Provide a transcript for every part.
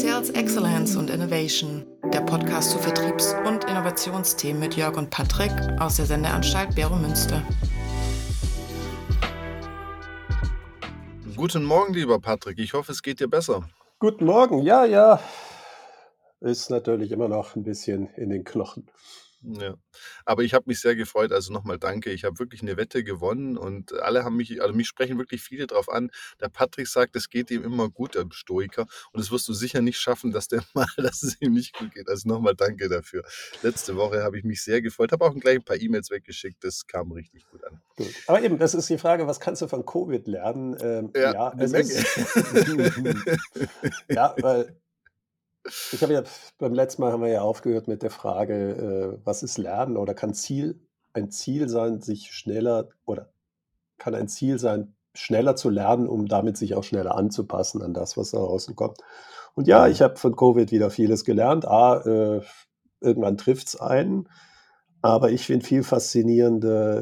Sales Excellence und Innovation, der Podcast zu Vertriebs- und Innovationsthemen mit Jörg und Patrick aus der Sendeanstalt Bero Münster. Guten Morgen, lieber Patrick. Ich hoffe, es geht dir besser. Guten Morgen. Ja, ja. Ist natürlich immer noch ein bisschen in den Knochen. Ja. Aber ich habe mich sehr gefreut, also nochmal danke. Ich habe wirklich eine Wette gewonnen und alle haben mich also mich sprechen wirklich viele drauf an. Der Patrick sagt, es geht ihm immer gut, der Stoiker, und das wirst du sicher nicht schaffen, dass der mal dass es ihm nicht gut geht. Also nochmal danke dafür. Letzte Woche habe ich mich sehr gefreut, habe auch gleich ein paar E-Mails weggeschickt, das kam richtig gut an. Gut. Aber eben, das ist die Frage, was kannst du von Covid lernen? Ähm, Ja, ja, es ist ja, weil ich habe ja beim letzten Mal haben wir ja aufgehört mit der Frage, äh, was ist Lernen oder kann Ziel ein Ziel sein, sich schneller oder kann ein Ziel sein, schneller zu lernen, um damit sich auch schneller anzupassen an das, was da draußen kommt. Und ja, Mhm. ich habe von Covid wieder vieles gelernt. A, äh, irgendwann trifft's einen, aber ich finde viel faszinierender,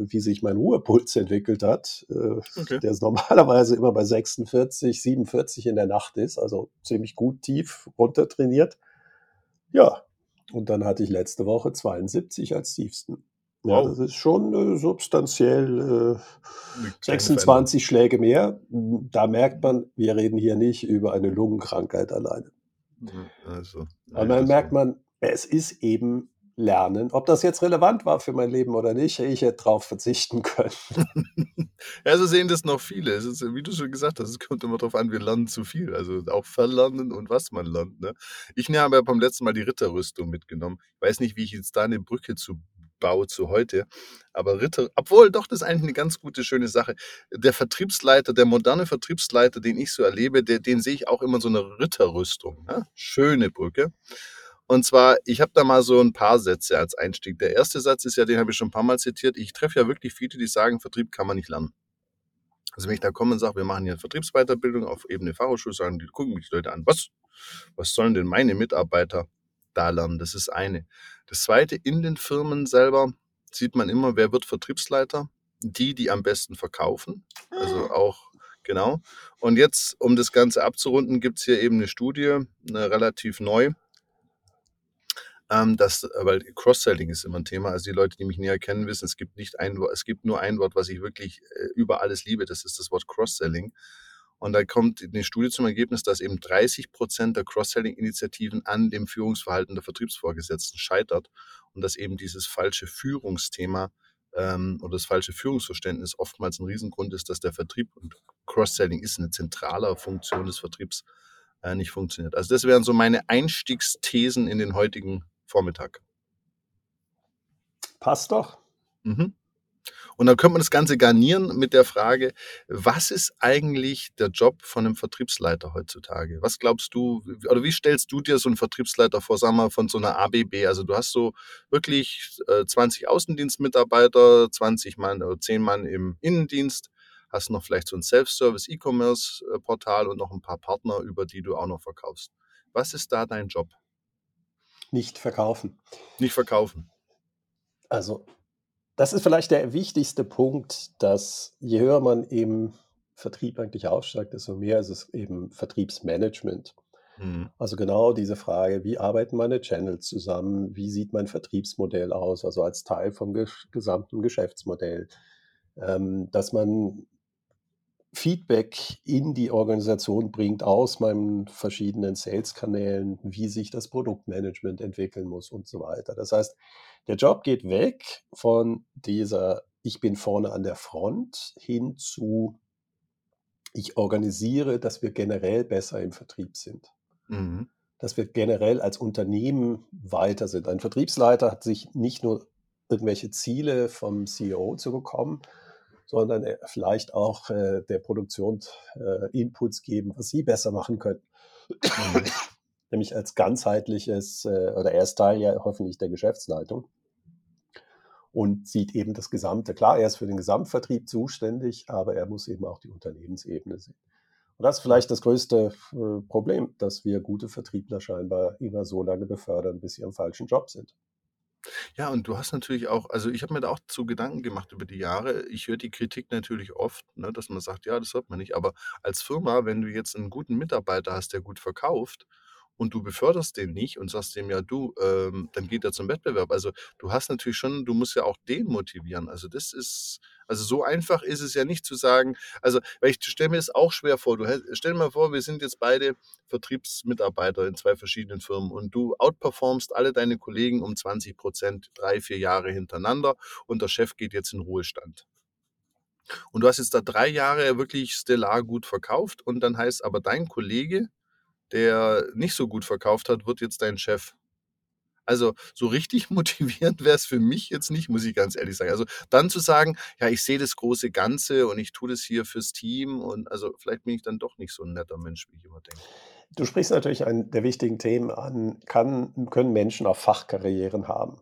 äh, wie sich mein Ruhepuls entwickelt hat, äh, Okay. der normalerweise immer bei 46, 47 in der Nacht ist, also ziemlich gut tief runtertrainiert. Ja, und dann hatte ich letzte Woche 72 als tiefsten. Ja, Wow. das ist schon, äh, substanziell, äh, 'Ne kleine Veränderung. 26 Schläge mehr. Da merkt man, wir reden hier nicht über eine Lungenkrankheit alleine. Mhm, also, Aber ne, dann merkt man, es ist eben Lernen. Ob das jetzt relevant war für mein Leben oder nicht, ich hätte drauf verzichten können. Ja, so sehen das noch viele. Ist, wie du schon gesagt hast, es kommt immer drauf an, wir lernen zu viel. Also auch verlernen und was man lernt, ne? Ich ne, habe ja beim letzten Mal die Ritterrüstung mitgenommen. Ich weiß nicht, wie ich jetzt da 'ne Brücke zu baue zu heute, aber Ritter obwohl, doch, das ist eigentlich 'ne ganz gute, schöne Sache. Der Vertriebsleiter, der moderne Vertriebsleiter, den ich so erlebe, der den sehe ich auch immer so 'ner Ritterrüstung, ne? Schöne Brücke. Und zwar, ich habe da mal so 'n paar Sätze als Einstieg. Der erste Satz ist ja, den habe ich schon 'n paar Mal zitiert. Ich treffe ja wirklich viele, die sagen, Vertrieb kann man nicht lernen. Also, wenn ich da komme und sage: „Wir machen hier Vertriebsweiterbildung auf Ebene Fachhochschule“, sagen die gucken mich die Leute an: „Was? Was sollen denn meine Mitarbeiter da lernen?“ Das ist eine. Das Zweite, in den Firmen selber sieht man immer, wer wird Vertriebsleiter? Die, die am besten verkaufen. Also auch genau. Und jetzt, um das Ganze abzurunden, gibt's hier eben 'ne Studie, 'ne relativ neu ähm, das weil Cross-Selling ist immer 'n Thema. Also, die Leute, die mich näher kennen, wissen, es gibt nicht ein es gibt nur ein Wort, was ich wirklich, äh, über alles liebe, das ist das Wort Cross-Selling. Und da kommt 'ne Studie zum Ergebnis, dass eben 30% der Cross-Selling-Initiativen an dem Führungsverhalten der Vertriebsvorgesetzten scheitert und dass eben dieses falsche Führungsthema, ähm, oder das falsche Führungsverständnis oftmals 'n Riesengrund ist, dass der Vertrieb und Cross-Selling ist 'ne zentrale Funktion des Vertriebs, äh, nicht funktioniert. Also, das wären so meine Einstiegsthesen in den heutigen Vormittag. Passt doch. Mhm. Und dann könnte man das Ganze garnieren mit der Frage: Was ist eigentlich der Job von 'nem Vertriebsleiter heutzutage? Was glaubst du oder wie stellst du dir so 'n Vertriebsleiter vor, sagen wir mal, von so 'ner ABB? Also, du hast so wirklich, äh, 20 Außendienstmitarbeiter, 20 Mann oder 10 Mann im Innendienst, hast noch vielleicht so 'n Self-Service E-Commerce, äh, und noch 'n paar Partner, über die du auch noch verkaufst. Was ist da dein Job? Nicht verkaufen. Nicht verkaufen. Also, das ist vielleicht der wichtigste Punkt, dass je höher man im Vertrieb eigentlich aufsteigt, desto mehr ist es eben Vertriebsmanagement. Mhm. Also, genau diese Frage: Wie arbeiten meine Channels zusammen? Wie sieht mein Vertriebsmodell aus, also als Teil vom gesch gesamten Geschäftsmodell? Ähm, dass man Feedback in die Organisation bringt aus meinen verschiedenen Sales-Kanälen, wie sich das Produktmanagement entwickeln muss und so weiter. Das heißt, der Job geht weg von dieser „Ich bin vorne an der Front“ hin zu „Ich organisiere, dass wir generell besser im Vertrieb sind.“ Mhm. Dass wir generell als Unternehmen weiter sind. Ein Vertriebsleiter hat sich nicht nur irgendwelche Ziele vom CEO zu bekommen, sondern, äh, vielleicht auch, äh, der Produktion, äh, Inputs geben, was sie besser machen können. Mhm. Nämlich als ganzheitliches, äh oder er ist Teil ja hoffentlich der Geschäftsleitung und sieht eben das Gesamte. Klar, er ist für den Gesamtvertrieb zuständig, aber er muss eben auch die Unternehmensebene sehen. Und das ist vielleicht das größte, äh, Problem, dass wir gute Vertriebler scheinbar immer so lange befördern, bis sie am falschen Job sind. Ja, und du hast natürlich auch also, ich habe mir da auch zu Gedanken gemacht über die Jahre. Ich höre die Kritik natürlich oft, ne, dass man sagt: „Ja, das hört man nicht.“ Aber als Firma, wenn du jetzt 'n guten Mitarbeiter hast, der gut verkauft und du beförderst den nicht und sagst dem: „Ja, du, ähm, dann geht er zum Wettbewerb.“ Also, du hast natürlich schon du musst ja auch den motivieren. Also, das ist also, so einfach ist es ja nicht zu sagen also, weil ich stelle mir das auch schwer vor. Du stell dir mal vor, wir sind jetzt beide Vertriebsmitarbeiter in 2 verschiedenen Firmen und du outperformst alle deine Kollegen um 20% 3, 4 Jahre hintereinander und der Chef geht jetzt in Ruhestand. Und du hast jetzt da 3 Jahre wirklich stellar gut verkauft und dann heißt aber dein Kollege, der nicht so gut verkauft hat, wird jetzt dein Chef. Also, so richtig motivierend wäre es für mich jetzt nicht, muss ich ganz ehrlich sagen. Also, dann zu sagen: „Ja, ich sehe das große Ganze und ich tue das hier fürs Team“ und also, vielleicht bin ich dann doch nicht so 'n netter Mensch, wie ich immer denke. Du sprichst natürlich einen der wichtigen Themen an. Kann können Menschen auch Fachkarrieren haben?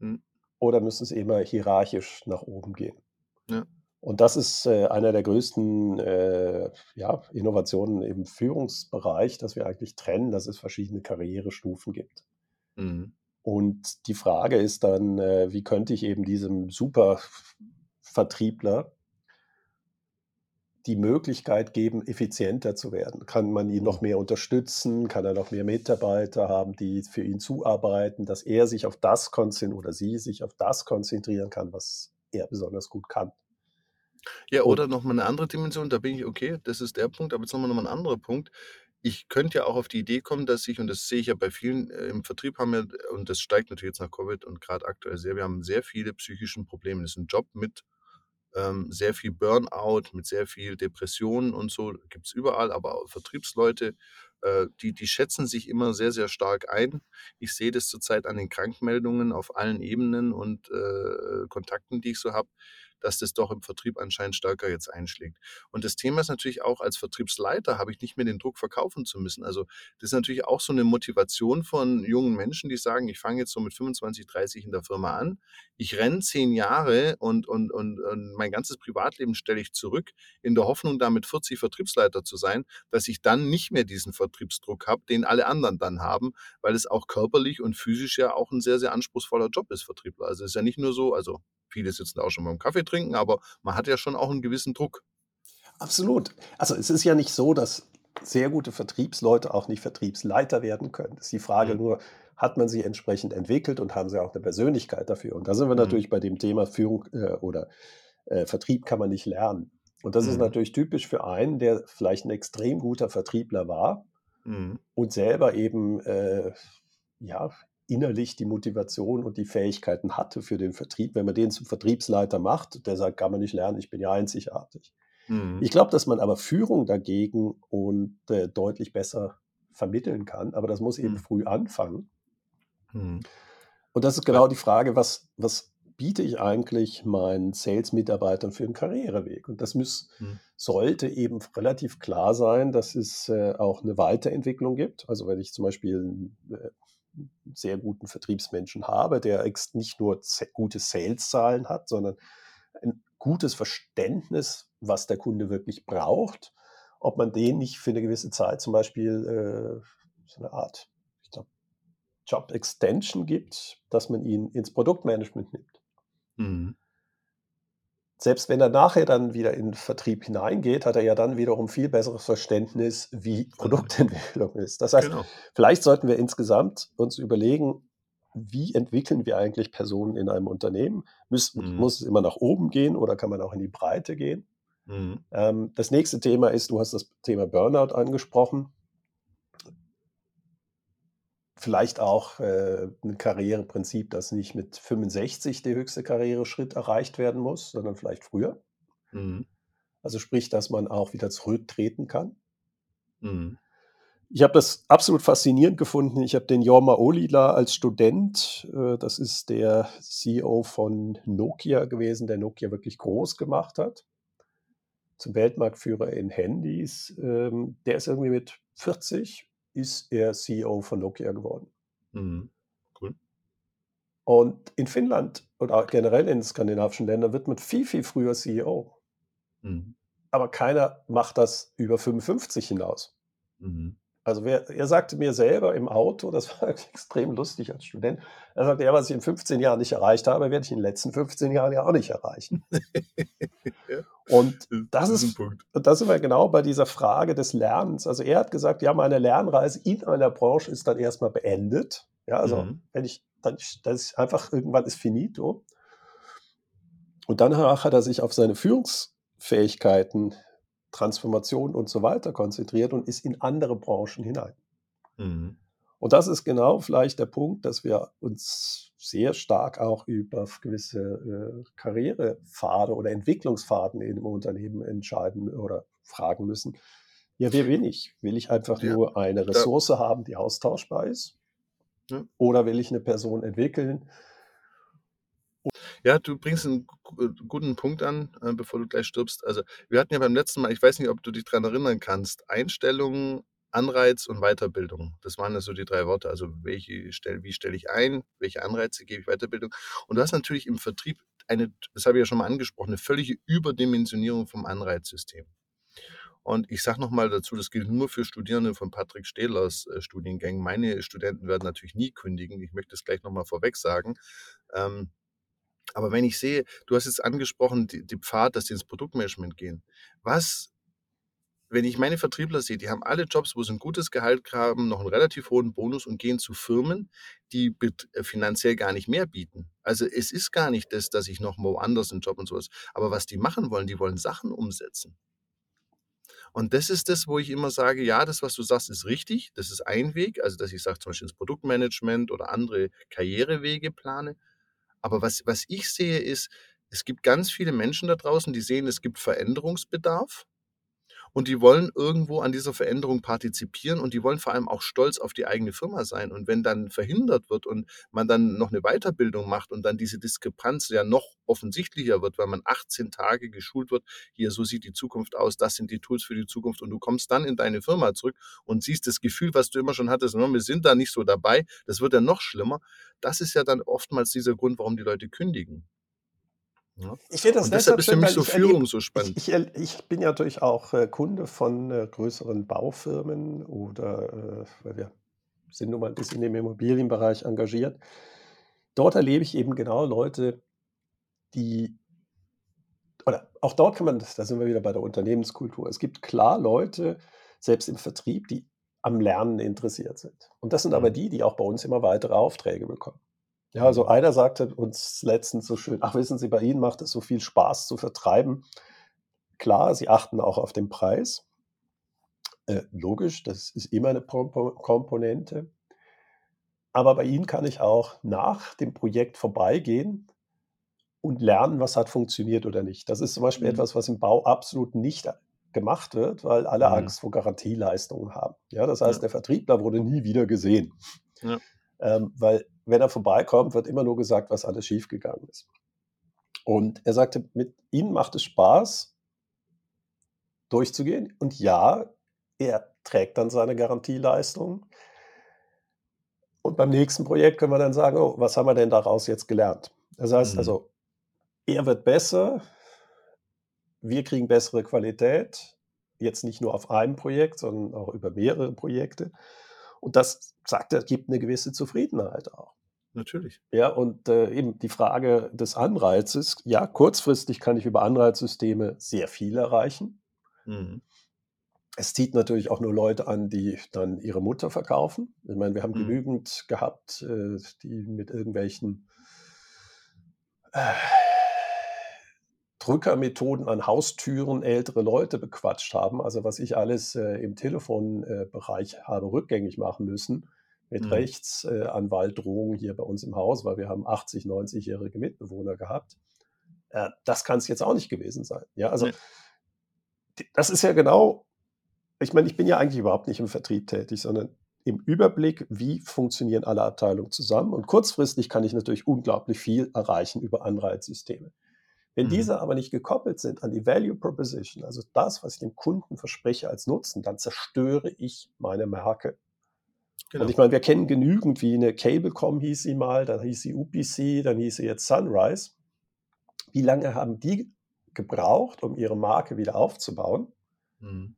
Mhm. Oder müsste es immer hierarchisch nach oben gehen? Ja. Und das ist, äh, einer der größten, äh, ja, Innovationen im Führungsbereich, dass wir eigentlich trennen, dass es verschiedene Karrierestufen gibt. Mhm. Und die Frage ist dann, äh, wie könnte ich eben diesem Supervertriebler die Möglichkeit geben, effizienter zu werden? Kann man ihn noch Mhm. mehr unterstützen? Kann er noch mehr Mitarbeiter haben, die für ihn zuarbeiten, dass er sich auf das konzen oder sie sich auf das konzentrieren kann, was er besonders gut kann? Ja, Und oder noch mal 'ne andere Dimension, da bin ich okay, das ist der Punkt, aber jetzt noch mal noch mal 'n anderer Punkt. Ich könnte ja auch auf die Idee kommen, dass ich und das sehe ich ja bei vielen, äh, im Vertrieb haben wir und das steigt natürlich jetzt nach Covid und grad aktuell sehr wir haben sehr viele psychischen Probleme. Das ist 'n Job mit, ähm, sehr viel Burnout, mit sehr viel Depressionen und so, gibt's überall, aber auch Vertriebsleute, äh, die die schätzen sich immer sehr, sehr stark ein. Ich sehe das zurzeit an den Krankmeldungen auf allen Ebenen und, äh, Kontakten, die ich so habe, dass das doch im Vertrieb anscheinend stärker jetzt einschlägt. Und das Thema ist natürlich auch, als Vertriebsleiter habe ich nicht mehr den Druck, verkaufen zu müssen. Also, das ist natürlich auch so 'ne Motivation von jungen Menschen, die sagen: „Ich fange jetzt so mit 25, 30 in der Firma an. Ich renne 10 Jahre und und und und mein ganzes Privatleben stelle ich zurück in der Hoffnung, da mit 40 Vertriebsleiter zu sein, dass ich dann nicht mehr diesen Vertriebsdruck habe, den alle anderen dann haben“, weil es auch körperlich und physisch ja auch 'n sehr, sehr anspruchsvoller Job ist, Vertriebler. Also, ist ja nicht nur so also, viele sitzen auch schon beim Kaffee trinken, aber man hat ja schon auch 'n gewissen Druck. Absolut. Also, es ist ja nicht so, dass sehr gute Vertriebsleute auch nicht Vertriebsleiter werden können. Ist die Frage Mhm. nur, hat man sie entsprechend entwickelt und haben sie auch 'ne Persönlichkeit dafür? Und da sind wir Mhm. natürlich bei dem Thema Führung, äh, oder, äh, Vertrieb kann man nicht lernen. Und das ist Mhm. natürlich typisch für einen, der vielleicht 'n extrem guter Vertriebler war Mhm. und selber eben, äh, ja, innerlich die Motivation und die Fähigkeiten hatte für den Vertrieb. Wenn man den zum Vertriebsleiter macht, der sagt: „Kann man nicht lernen, ich bin ja einzigartig.“ Mhm. Ich glaube, dass man aber Führung dagegen und, äh, deutlich besser vermitteln kann, aber das muss eben Mhm. früh anfangen. Mhm. Und das ist genau die Frage, was was biete ich eigentlich meinen Sales-Mitarbeitern für 'n Karriereweg? Und das müss Mhm. sollte eben relativ klar sein, dass es, äh, auch 'ne Weiterentwicklung gibt. Also, wenn ich zum Beispiel äh, sehr guten Vertriebsmenschen habe, der nicht nur gute Saleszahlen hat, sondern ein gutes Verständnis, was der Kunde wirklich braucht, ob man den nicht für 'ne gewisse Zeit zum Beispiel, äh, so 'ne Art, ich glaube, Job-Extension gibt, dass man ihn ins Produktmanagement nimmt. Mhm. Selbst wenn er nachher dann wieder in Vertrieb hineingeht, hat er ja dann wiederum viel besseres Verständnis, wie dem Produktentwicklung ist. Das heißt, Genau. vielleicht sollten wir insgesamt uns überlegen, wie entwickeln wir eigentlich Personen in einem Unternehmen? Müss Mhm. muss es immer nach oben gehen oder kann man auch in die Breite gehen? Mhm. Ähm, das nächste Thema ist, du hast das Thema Burnout angesprochen. Vielleicht auch, äh, 'n Karriereprinzip, dass nicht mit 65 der höchste Karriereschritt erreicht werden muss, sondern vielleicht früher. Mhm. Also, sprich, dass man auch wieder zurücktreten kann. Mhm. Ich habe das absolut faszinierend gefunden. Ich habe den Jorma Ohlila als Student äh, das ist der CEO von Nokia gewesen, der Nokia wirklich groß gemacht hat zum Weltmarktführer in Handys. Ähm, der ist irgendwie mit 40 ist er CEO von Nokia geworden. Mhm. Cool. Und in Finnland oder generell in skandinavischen Ländern wird man viel, viel früher CEO. Mhm. Aber keiner macht das über 55 hinaus. Mhm. Also wer, er sagte mir selber im Auto, das war extrem lustig als Student, er sagte, ja, was ich in 15 Jahren nicht erreicht habe, werde ich in den letzten 15 Jahren ja auch nicht erreichen. Und das das ist ein ist, Punkt. und da sind wir genau bei dieser Frage des Lernens. Also er hat gesagt, ja, meine Lernreise in einer Branche ist dann erstmal beendet. Ja, also Mhm. wenn ich, dann, das ist einfach irgendwann ist finito. Und danach hat er sich auf seine Führungsfähigkeiten, Transformation und so weiter konzentriert und ist in andere Branchen hinein. Mhm. Und das ist genau vielleicht der Punkt, dass wir uns sehr stark auch über gewisse äh, Karrierepfade oder Entwicklungspfaden in einem Unternehmen entscheiden oder fragen müssen. Ja, wer bin ich? Will ich einfach Ja, nur eine Ressource haben, die austauschbar ist? ja. Oder will ich eine Person entwickeln? Ja, du bringst einen äh, guten Punkt an, äh, bevor du gleich stirbst. Also, wir hatten ja beim letzten Mal, ich weiß nicht, ob du dich daran erinnern kannst, Einstellung, Anreiz und Weiterbildung. Das waren ja so die drei Worte. Also, welche stell, wie stelle ich ein, welche Anreize gebe ich Weiterbildung? Und du hast natürlich im Vertrieb eine, das habe ich ja schon mal angesprochen, eine völlige Überdimensionierung vom Anreizsystem. Und ich sage nochmal dazu, das gilt nur für Studierende von Patrick Stehlers äh, Studiengängen. Meine Studenten werden natürlich nie kündigen. Ich möchte es gleich nochmal vorweg sagen. Ähm, aber wenn ich sehe, du hast jetzt angesprochen, die, die Pfad, dass sie ins Produktmanagement gehen. Was, wenn ich meine Vertriebler sehe, die haben alle Jobs, wo sie ein gutes Gehalt haben, noch einen relativ hohen Bonus und gehen zu Firmen, die äh, finanziell gar nicht mehr bieten. Also es ist gar nicht das, dass ich noch woanders einen Job und sowas. Aber was die machen wollen, die wollen Sachen umsetzen. Und das ist das, wo ich immer sage, ja, das, was du sagst, ist richtig. Das ist ein Weg. Also, dass ich sage, zum Beispiel ins Produktmanagement oder andere Karrierewege plane. Aber was, was ich sehe, ist, es gibt ganz viele Menschen da draußen, die sehen, es gibt Veränderungsbedarf und die wollen irgendwo an dieser Veränderung partizipieren und die wollen vor allem auch stolz auf die eigene Firma sein. Und wenn dann verhindert wird und man dann noch eine Weiterbildung macht und dann diese Diskrepanz ja noch offensichtlicher wird, weil man 18 Tage geschult wird, hier, so sieht die Zukunft aus, das sind die Tools für die Zukunft und du kommst dann in deine Firma zurück und siehst das Gefühl, was du immer schon hattest, "No, wir sind da nicht so dabei, das wird ja noch schlimmer. Das ist ja dann oftmals dieser Grund, warum die Leute kündigen. Ja? Ich finde das Und deshalb ist für mich so ich Führung so ich, spannend. ich, erl- ich bin ja natürlich auch äh, Kunde von äh, größeren Baufirmen oder äh, weil wir sind nun mal ein bisschen im Immobilienbereich engagiert. Dort erlebe ich eben genau Leute, die, oder auch dort kann man, da sind wir wieder bei der Unternehmenskultur. Es gibt klar Leute, selbst im Vertrieb, die am Lernen interessiert sind. Und das sind aber Mhm. die, die auch bei uns immer weitere Aufträge bekommen. Ja, also einer sagte uns letztens so schön, ach wissen Sie, bei Ihnen macht es so viel Spaß zu vertreiben. Klar, Sie achten auch auf den Preis. Äh, logisch, das ist immer eine Kompo- Komponente. Aber bei Ihnen kann ich auch nach dem Projekt vorbeigehen und lernen, was hat funktioniert oder nicht. Das ist zum Beispiel Mhm. etwas, was im Bau absolut nicht gemacht wird, weil alle Mhm. Angst vor Garantieleistungen haben. Ja, das Ja. heißt, der Vertriebler wurde nie wieder gesehen. Ja. Ähm, weil wenn er vorbeikommt, wird immer nur gesagt, was alles schiefgegangen ist. Und er sagte, mit ihm macht es Spaß, durchzugehen. Und ja, er trägt dann seine Garantieleistung. Und beim nächsten Projekt können wir dann sagen, oh, was haben wir denn daraus jetzt gelernt? Das heißt Mhm. also, er wird besser, wir kriegen bessere Qualität, jetzt nicht nur auf einem Projekt, sondern auch über mehrere Projekte. Und das sagt er, gibt eine gewisse Zufriedenheit auch. Natürlich. Ja, und äh, eben die Frage des Anreizes, ja, kurzfristig kann ich über Anreizsysteme sehr viel erreichen. Mhm. Es zieht natürlich auch nur Leute an, die dann ihre Mutter verkaufen. Ich meine, wir haben Mhm. genügend gehabt, äh, die mit irgendwelchen äh, Drückermethoden an Haustüren ältere Leute bequatscht haben. Also was ich alles äh, im Telefonbereich äh, habe rückgängig machen müssen, mit Mhm. Rechtsanwaltdrohungen hier bei uns im Haus, weil wir haben 80, 90-jährige Mitbewohner gehabt. Äh, das kann es jetzt auch nicht gewesen sein. Ja, also die- das ist ja genau, ich meine, ich bin ja eigentlich überhaupt nicht im Vertrieb tätig, sondern im Überblick, wie funktionieren alle Abteilungen zusammen. Und kurzfristig kann ich natürlich unglaublich viel erreichen über Anreizsysteme. Wenn Mhm. diese aber nicht gekoppelt sind an die Value Proposition, also das, was ich dem Kunden verspreche als Nutzen, dann zerstöre ich meine Marke. Genau. Und ich meine, wir kennen genügend, wie eine Cablecom hieß sie mal, dann hieß sie UPC, dann hieß sie jetzt Sunrise. Wie lange haben die gebraucht, um ihre Marke wieder aufzubauen? Mhm.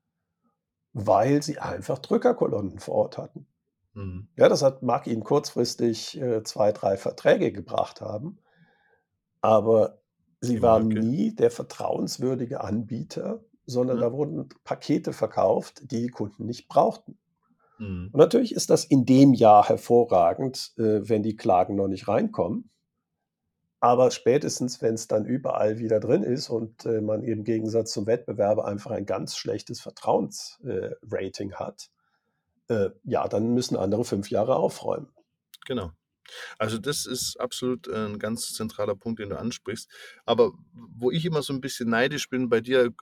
weil sie einfach Drückerkolonnen vor Ort hatten. Mhm. Ja, das hat, mag ihnen kurzfristig äh, zwei, drei Verträge gebracht haben, aber sie Die waren Marke. nie der vertrauenswürdige Anbieter, sondern Ja. da wurden Pakete verkauft, die die Kunden nicht brauchten. Mhm. Und natürlich ist das in dem Jahr hervorragend, äh, wenn die Klagen noch nicht reinkommen. Aber spätestens, wenn es dann überall wieder drin ist und äh, man im Gegensatz zum Wettbewerber einfach ein ganz schlechtes Vertrauensrating hat, äh, ja, dann müssen andere fünf Jahre aufräumen. Genau. Also das ist absolut äh, ein ganz zentraler Punkt, den du ansprichst. Aber wo ich immer so ein bisschen neidisch bin bei dir,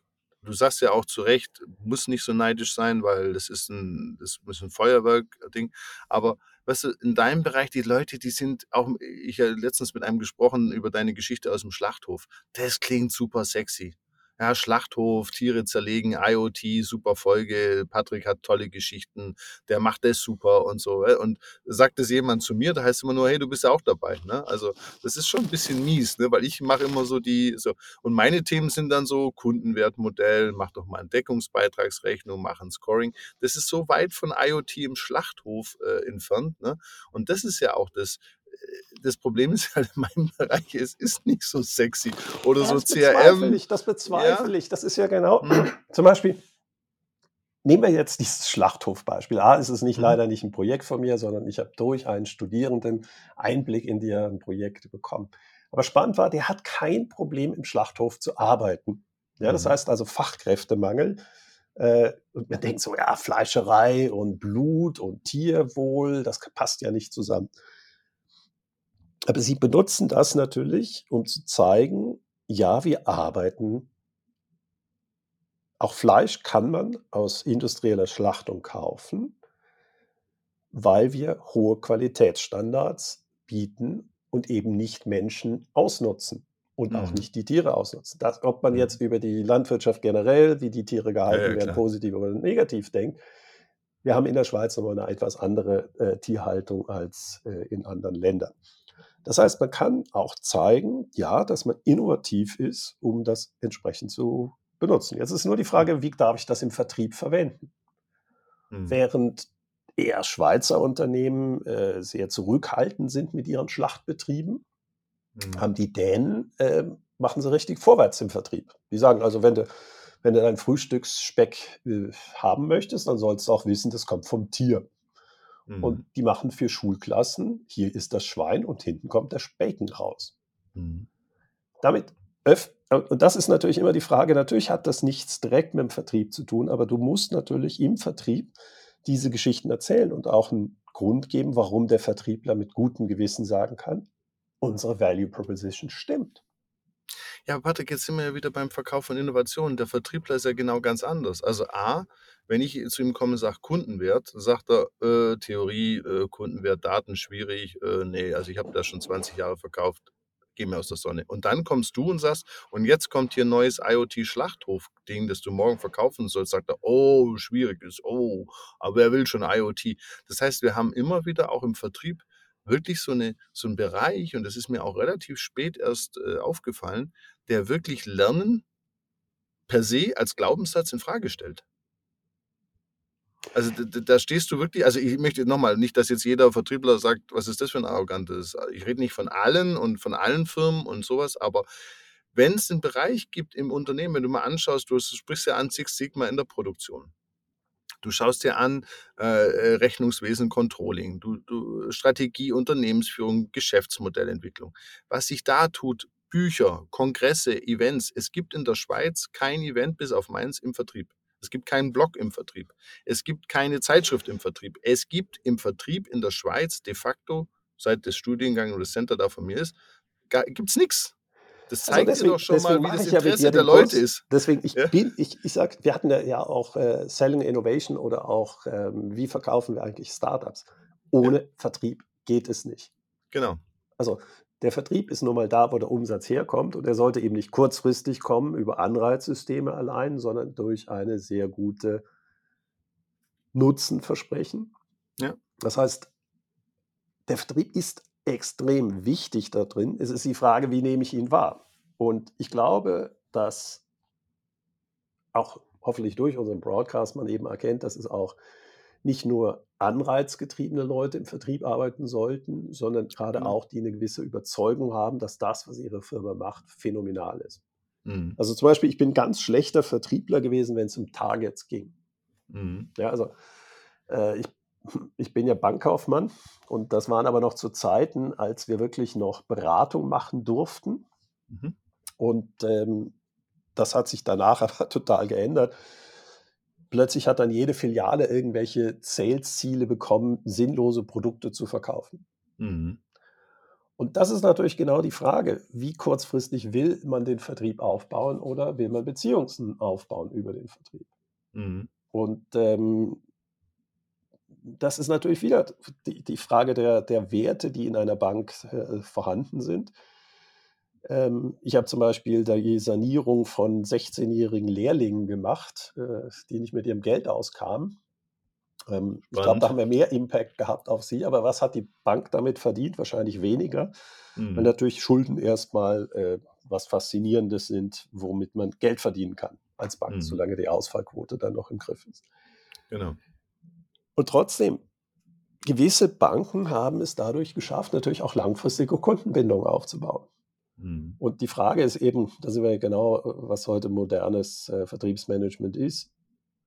du sagst ja auch zu Recht, muss nicht so neidisch sein, weil das ist ein, das ist ein Feuerwerk-Ding. Aber weißt du, in deinem Bereich, die Leute, die sind auch, ich habe letztens mit einem gesprochen über deine Geschichte aus dem Schlachthof. Das klingt super sexy. Ja, Schlachthof, Tiere zerlegen, IoT, super Folge, Patrick hat tolle Geschichten, der macht das super und so. äh, Und sagt das jemand zu mir, da heißt immer nur, hey, du bist ja auch dabei. Ne? Also das ist schon ein bisschen mies, ne? weil ich mache immer so die, so, und meine Themen sind dann so Kundenwertmodell, mach doch mal eine Deckungsbeitragsrechnung, mach ein Scoring. Das ist so weit von IoT im Schlachthof äh, entfernt. Ne? Und das ist ja auch das, das Problem ist halt in meinem Bereich, es ist nicht so sexy. Oder Ja, so das bezweifle CRM. ich, das bezweifle Ja. ich. Das ist ja genau, Hm. zum Beispiel, nehmen wir jetzt dieses Schlachthofbeispiel. A, ist es nicht Mhm. leider nicht ein Projekt von mir, sondern ich habe durch einen Studierenden Einblick in deren Projekte bekommen. Aber spannend war, der hat kein Problem im Schlachthof zu arbeiten. Ja, das Mhm. heißt also Fachkräftemangel. Äh, und man denkt so, ja, Fleischerei und Blut und Tierwohl, das passt ja nicht zusammen. Aber sie benutzen das natürlich, um zu zeigen, ja, wir arbeiten. Auch Fleisch kann man aus industrieller Schlachtung kaufen, weil wir hohe Qualitätsstandards bieten und eben nicht Menschen ausnutzen und auch Mhm. nicht die Tiere ausnutzen. Das, ob man Mhm. jetzt über die Landwirtschaft generell, wie die Tiere Ja, gehalten ja, werden, klar. positiv oder negativ denkt. Wir haben in der Schweiz nochmal eine etwas andere äh, Tierhaltung als äh, in anderen Ländern. Das heißt, man kann auch zeigen, ja, dass man innovativ ist, um das entsprechend zu benutzen. Jetzt ist nur die Frage, wie darf ich das im Vertrieb verwenden? Mhm. Während eher Schweizer Unternehmen äh, sehr zurückhaltend sind mit ihren Schlachtbetrieben, Mhm. haben die Dänen, äh, machen sie richtig vorwärts im Vertrieb. Die sagen also, wenn du, wenn du dein Frühstücksspeck äh, haben möchtest, dann sollst du auch wissen, das kommt vom Tier. Mhm. Und die machen für Schulklassen, hier ist das Schwein und hinten kommt der Bacon raus. Mhm. Damit und das ist natürlich immer die Frage, natürlich hat das nichts direkt mit dem Vertrieb zu tun, aber du musst natürlich im Vertrieb diese Geschichten erzählen und auch einen Grund geben, warum der Vertriebler mit gutem Gewissen sagen kann, unsere Value Proposition stimmt. Ja, Patrick, jetzt sind wir ja wieder beim Verkauf von Innovationen. Der Vertriebler ist ja genau ganz anders. Also A, wenn ich zu ihm komme und sage Kundenwert, sagt er, äh, Theorie, äh, Kundenwert, Daten, schwierig, äh, nee, also ich habe das schon 20 Jahre verkauft, geh mir aus der Sonne. Und dann kommst du und sagst, und jetzt kommt hier ein neues IoT-Schlachthof-Ding, das du morgen verkaufen sollst, sagt er, oh, schwierig ist, oh, aber er will schon IoT. Das heißt, wir haben immer wieder auch im Vertrieb wirklich so, eine, so einen Bereich, und das ist mir auch relativ spät erst äh, aufgefallen, der wirklich Lernen per se als Glaubenssatz in Frage stellt. Also da, da- da stehst du wirklich, also ich möchte nochmal, nicht, dass jetzt jeder Vertriebler sagt, was ist das für ein arrogantes. Ich rede nicht von allen und von allen Firmen und sowas, aber wenn es einen Bereich gibt im Unternehmen, wenn du mal anschaust, du sprichst ja an Six Sigma in der Produktion. Du schaust dir an äh, äh, Rechnungswesen, Controlling, du, du, Strategie, Unternehmensführung, Geschäftsmodellentwicklung. Was sich da tut, Bücher, Kongresse, Events. Es gibt in der Schweiz kein Event bis auf meins im Vertrieb. Es gibt keinen Blog im Vertrieb. Es gibt keine Zeitschrift im Vertrieb. Es gibt im Vertrieb in der Schweiz de facto, seit das Studiengang oder das Center da von mir ist, gibt es nichts. Das Also zeigt dir deswegen, doch schon mal, wie das ja Interesse dir der Leute Kurs. ist. Deswegen, ich Ja? bin, ich, ich sag, wir hatten ja, ja auch äh, Selling Innovation oder auch, ähm, wie verkaufen wir eigentlich Startups? Ja, Ohne Vertrieb geht es nicht. genau. Also der Vertrieb ist nun mal da, wo der Umsatz herkommt und er sollte eben nicht kurzfristig kommen über Anreizsysteme allein, sondern durch eine sehr gute Nutzenversprechen. Ja. Das heißt, der Vertrieb ist extrem wichtig da drin. Es ist die Frage, wie nehme ich ihn wahr? Und ich glaube, dass auch hoffentlich durch unseren Broadcast man eben erkennt, dass es auch nicht nur anreizgetriebene Leute im Vertrieb arbeiten sollten, sondern gerade Genau. auch, die eine gewisse Überzeugung haben, dass das, was ihre Firma macht, phänomenal ist. Mhm. Also zum Beispiel, ich bin ganz schlechter Vertriebler gewesen, wenn es um Targets ging. Mhm. Ja, also äh, ich, ich bin ja Bankkaufmann und das waren aber noch zu Zeiten, als wir wirklich noch Beratung machen durften. Mhm. Und ähm, das hat sich danach aber total geändert. Plötzlich hat dann jede Filiale irgendwelche Sales-Ziele bekommen, sinnlose Produkte zu verkaufen. Mhm. Und das ist natürlich genau die Frage, wie kurzfristig will man den Vertrieb aufbauen oder will man Beziehungen aufbauen über den Vertrieb? Mhm. Und ähm, das ist natürlich wieder die, die Frage der, der Werte, die in einer Bank äh, vorhanden sind. Ähm, ich habe zum Beispiel die Sanierung von 16-jährigen Lehrlingen gemacht, äh, die nicht mit ihrem Geld auskamen. Ähm, ich glaube, da haben wir mehr Impact gehabt auf sie. Aber was hat die Bank damit verdient? Wahrscheinlich weniger, weil Mhm. natürlich Schulden erstmal äh, was Faszinierendes sind, womit man Geld verdienen kann als Bank, Mhm. solange die Ausfallquote dann noch im Griff ist. Genau. Und trotzdem, gewisse Banken haben es dadurch geschafft, natürlich auch langfristige Kundenbindungen aufzubauen. Mhm. Und die Frage ist eben, da sind wir ja genau, äh, was heute modernes äh, Vertriebsmanagement ist.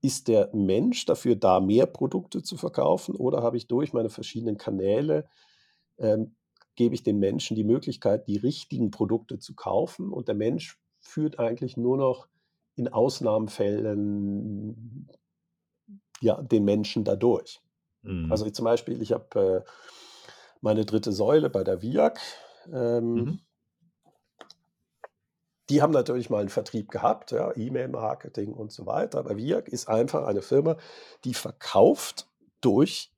Ist der Mensch dafür da, mehr Produkte zu verkaufen oder habe ich durch meine verschiedenen Kanäle, ähm, gebe ich den Menschen die Möglichkeit, die richtigen Produkte zu kaufen und der Mensch führt eigentlich nur noch in Ausnahmefällen ja, den Menschen dadurch. Mhm. Also zum Beispiel, ich habe äh, meine dritte Säule bei der VIAG. Ähm, Mhm. Die haben natürlich mal einen Vertrieb gehabt, ja, E-Mail-Marketing und so weiter. Aber VIAG ist einfach eine Firma, die verkauft durch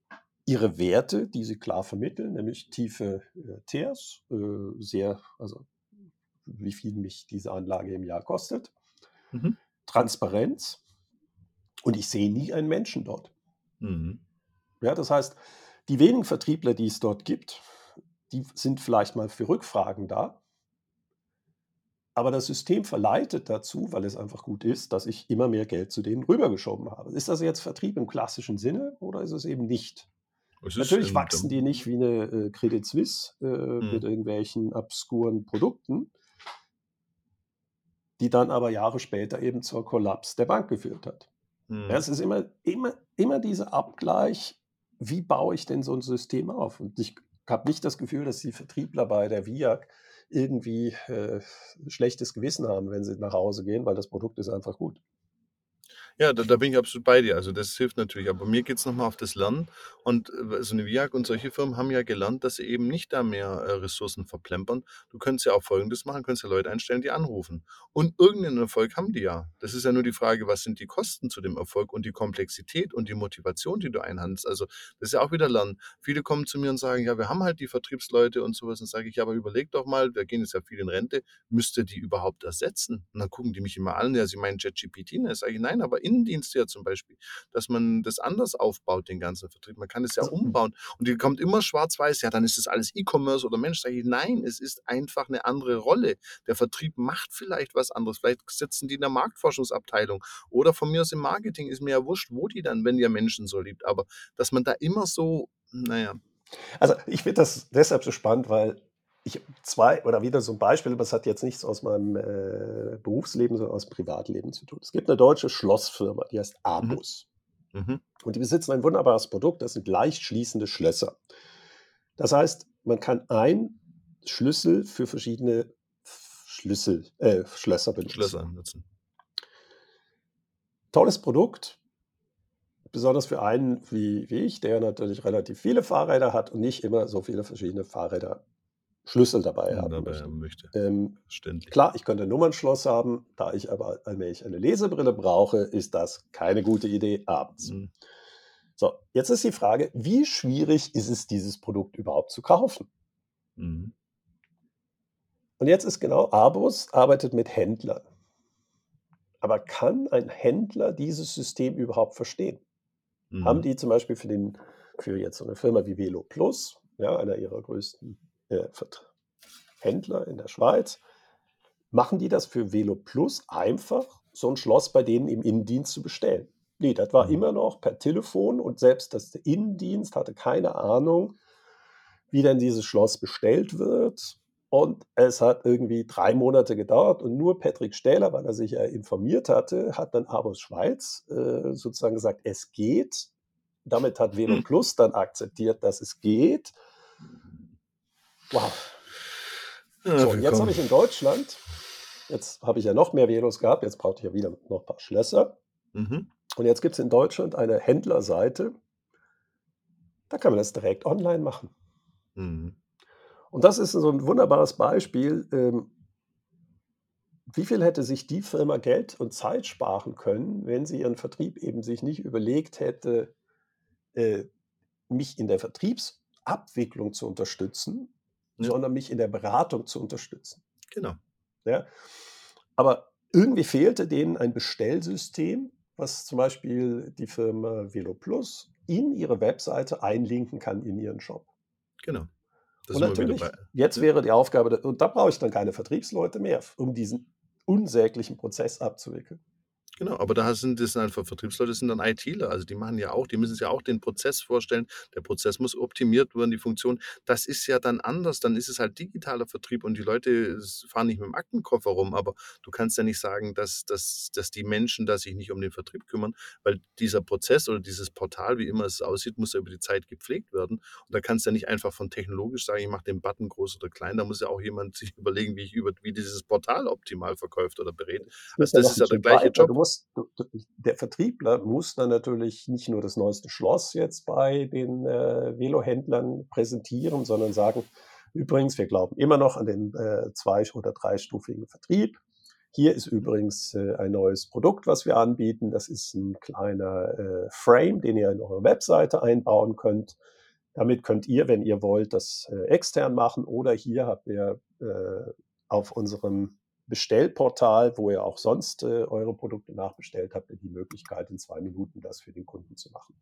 ihre Werte, die sie klar vermitteln, nämlich tiefe äh, TERs, äh, sehr, also wie viel mich diese Anlage im Jahr kostet, Mhm. Transparenz und ich sehe nie einen Menschen dort. Mhm. Ja, das heißt, die wenigen Vertriebler, die es dort gibt, die sind vielleicht mal für Rückfragen da. Aber das System verleitet dazu, weil es einfach gut ist, dass ich immer mehr Geld zu denen rübergeschoben habe. Ist das jetzt Vertrieb im klassischen Sinne oder ist es eben nicht? Es Natürlich in wachsen die nicht wie eine äh, Credit Suisse äh, mit irgendwelchen obskuren Produkten, die dann aber Jahre später eben zur Kollaps der Bank geführt hat. Mhm. Ja, es ist immer, immer, immer dieser Abgleich, wie baue ich denn so ein System auf? Und ich habe nicht das Gefühl, dass die Vertriebler bei der VIAG irgendwie äh, schlechtes Gewissen haben, wenn sie nach Hause gehen, weil das Produkt ist einfach gut. Ja, da, da bin ich absolut bei dir. Also das hilft natürlich. Aber mir geht es nochmal auf das Lernen. Und äh, so eine VIAG und solche Firmen haben ja gelernt, dass sie eben nicht da mehr äh, Ressourcen verplempern. Du könntest ja auch Folgendes machen, könntest ja Leute einstellen, die anrufen. Und irgendeinen Erfolg haben die ja. Das ist ja nur die Frage, was sind die Kosten zu dem Erfolg und die Komplexität und die Motivation, die du einhandelst. Also das ist ja auch wieder Lernen. Viele kommen zu mir und sagen, ja, wir haben halt die Vertriebsleute und sowas. Und sage ich, ja, aber überleg doch mal, wir gehen jetzt ja viel in Rente, müsst ihr die überhaupt ersetzen? Und dann gucken die mich immer an, ja, sie meinen ChatGPT. Ne? Sage ich, nein, aber Innendienste ja zum Beispiel, dass man das anders aufbaut, den ganzen Vertrieb. Man kann es ja Also- umbauen. Und die kommt immer schwarz-weiß, ja, dann ist das alles E-Commerce oder Mensch. Sage ich, nein, es ist einfach eine andere Rolle. Der Vertrieb macht vielleicht was anderes. Vielleicht sitzen die in der Marktforschungsabteilung oder von mir aus im Marketing, ist mir ja wurscht, wo die dann, wenn ihr Menschen so liebt. Aber dass man da immer so, naja, Also ich finde das deshalb so spannend, weil ich zwei oder wieder so ein Beispiel, aber es hat jetzt nichts aus meinem äh, Berufsleben, sondern aus dem Privatleben zu tun. Es gibt eine deutsche Schlossfirma, die heißt Abus. mhm, Und die besitzen ein wunderbares Produkt, das sind leicht schließende Schlösser. Das heißt, man kann einen Schlüssel für verschiedene Schlüssel, äh, Schlösser benutzen. Schlösser nutzen. Tolles Produkt, besonders für einen wie, wie ich, der natürlich relativ viele Fahrräder hat und nicht immer so viele verschiedene Fahrräder Schlüssel dabei haben dabei möchte. haben möchte. Ähm, klar, ich könnte ein Nummernschloss haben, da ich aber allmählich eine Lesebrille brauche, ist das keine gute Idee abends. Mhm. So, jetzt ist die Frage, wie schwierig ist es, dieses Produkt überhaupt zu kaufen? Mhm. Und jetzt ist genau, Abus arbeitet mit Händlern. Aber kann ein Händler dieses System überhaupt verstehen? Mhm. Haben die zum Beispiel für, den, für jetzt so eine Firma wie Velo Plus, ja, einer ihrer größten äh, Händler in der Schweiz, machen die das für Velo Plus einfach so ein Schloss bei denen im Innendienst zu bestellen. Nee, das war Mhm. immer noch per Telefon und selbst das Innendienst hatte keine Ahnung, wie denn dieses Schloss bestellt wird. Und es hat irgendwie drei Monate gedauert und nur Patrick Stähler, weil er sich ja informiert hatte, hat dann Abos Schweiz äh, sozusagen gesagt, es geht. Damit hat Velo Hm. Plus dann akzeptiert, dass es geht. Wow. Ja, So, und jetzt habe ich in Deutschland, jetzt habe ich ja noch mehr Velos gehabt, jetzt brauchte ich ja wieder noch ein paar Schlösser. Mhm. Und jetzt gibt es in Deutschland eine Händlerseite, da kann man das direkt online machen. Mhm. Und das ist so ein wunderbares Beispiel, ähm, wie viel hätte sich die Firma Geld und Zeit sparen können, wenn sie ihren Vertrieb eben sich nicht überlegt hätte, äh, mich in der Vertriebsabwicklung zu unterstützen, Ja. sondern mich in der Beratung zu unterstützen. Genau. Ja? Aber irgendwie fehlte denen ein Bestellsystem, was zum Beispiel die Firma VeloPlus in ihre Webseite einlinken kann in ihren Shop. Genau. Das Und natürlich, bei. jetzt Ja. wäre die Aufgabe, und da brauche ich dann keine Vertriebsleute mehr, um diesen unsäglichen Prozess abzuwickeln. Genau, aber da sind das sind einfach Vertriebsleute, das sind dann ITler. Also die machen ja auch, die müssen sich ja auch den Prozess vorstellen. Der Prozess muss optimiert werden, die Funktion. Das ist ja dann anders. Dann ist es halt digitaler Vertrieb und die Leute fahren nicht mit dem Aktenkoffer rum. Aber du kannst ja nicht sagen, dass, dass, dass die Menschen da sich nicht um den Vertrieb kümmern, weil dieser Prozess oder dieses Portal, wie immer es aussieht, muss ja über die Zeit gepflegt werden. Und da kannst du ja nicht einfach von technologisch sagen, ich mache den Button groß oder klein. Da muss ja auch jemand sich überlegen, wie ich über wie dieses Portal optimal verkauft oder berät. Also das ist ja der gleiche. Job. Du, der Vertriebler muss dann natürlich nicht nur das neueste Schloss jetzt bei den äh, Velohändlern präsentieren, sondern sagen, übrigens, wir glauben immer noch an den äh, zwei- oder dreistufigen Vertrieb. Hier ist übrigens äh, ein neues Produkt, was wir anbieten. Das ist ein kleiner äh, Frame, den ihr in eure Webseite einbauen könnt. Damit könnt ihr, wenn ihr wollt, das äh, extern machen oder hier habt ihr äh, auf unserem Bestellportal, wo ihr auch sonst äh, eure Produkte nachbestellt habt, die Möglichkeit, in zwei Minuten das für den Kunden zu machen.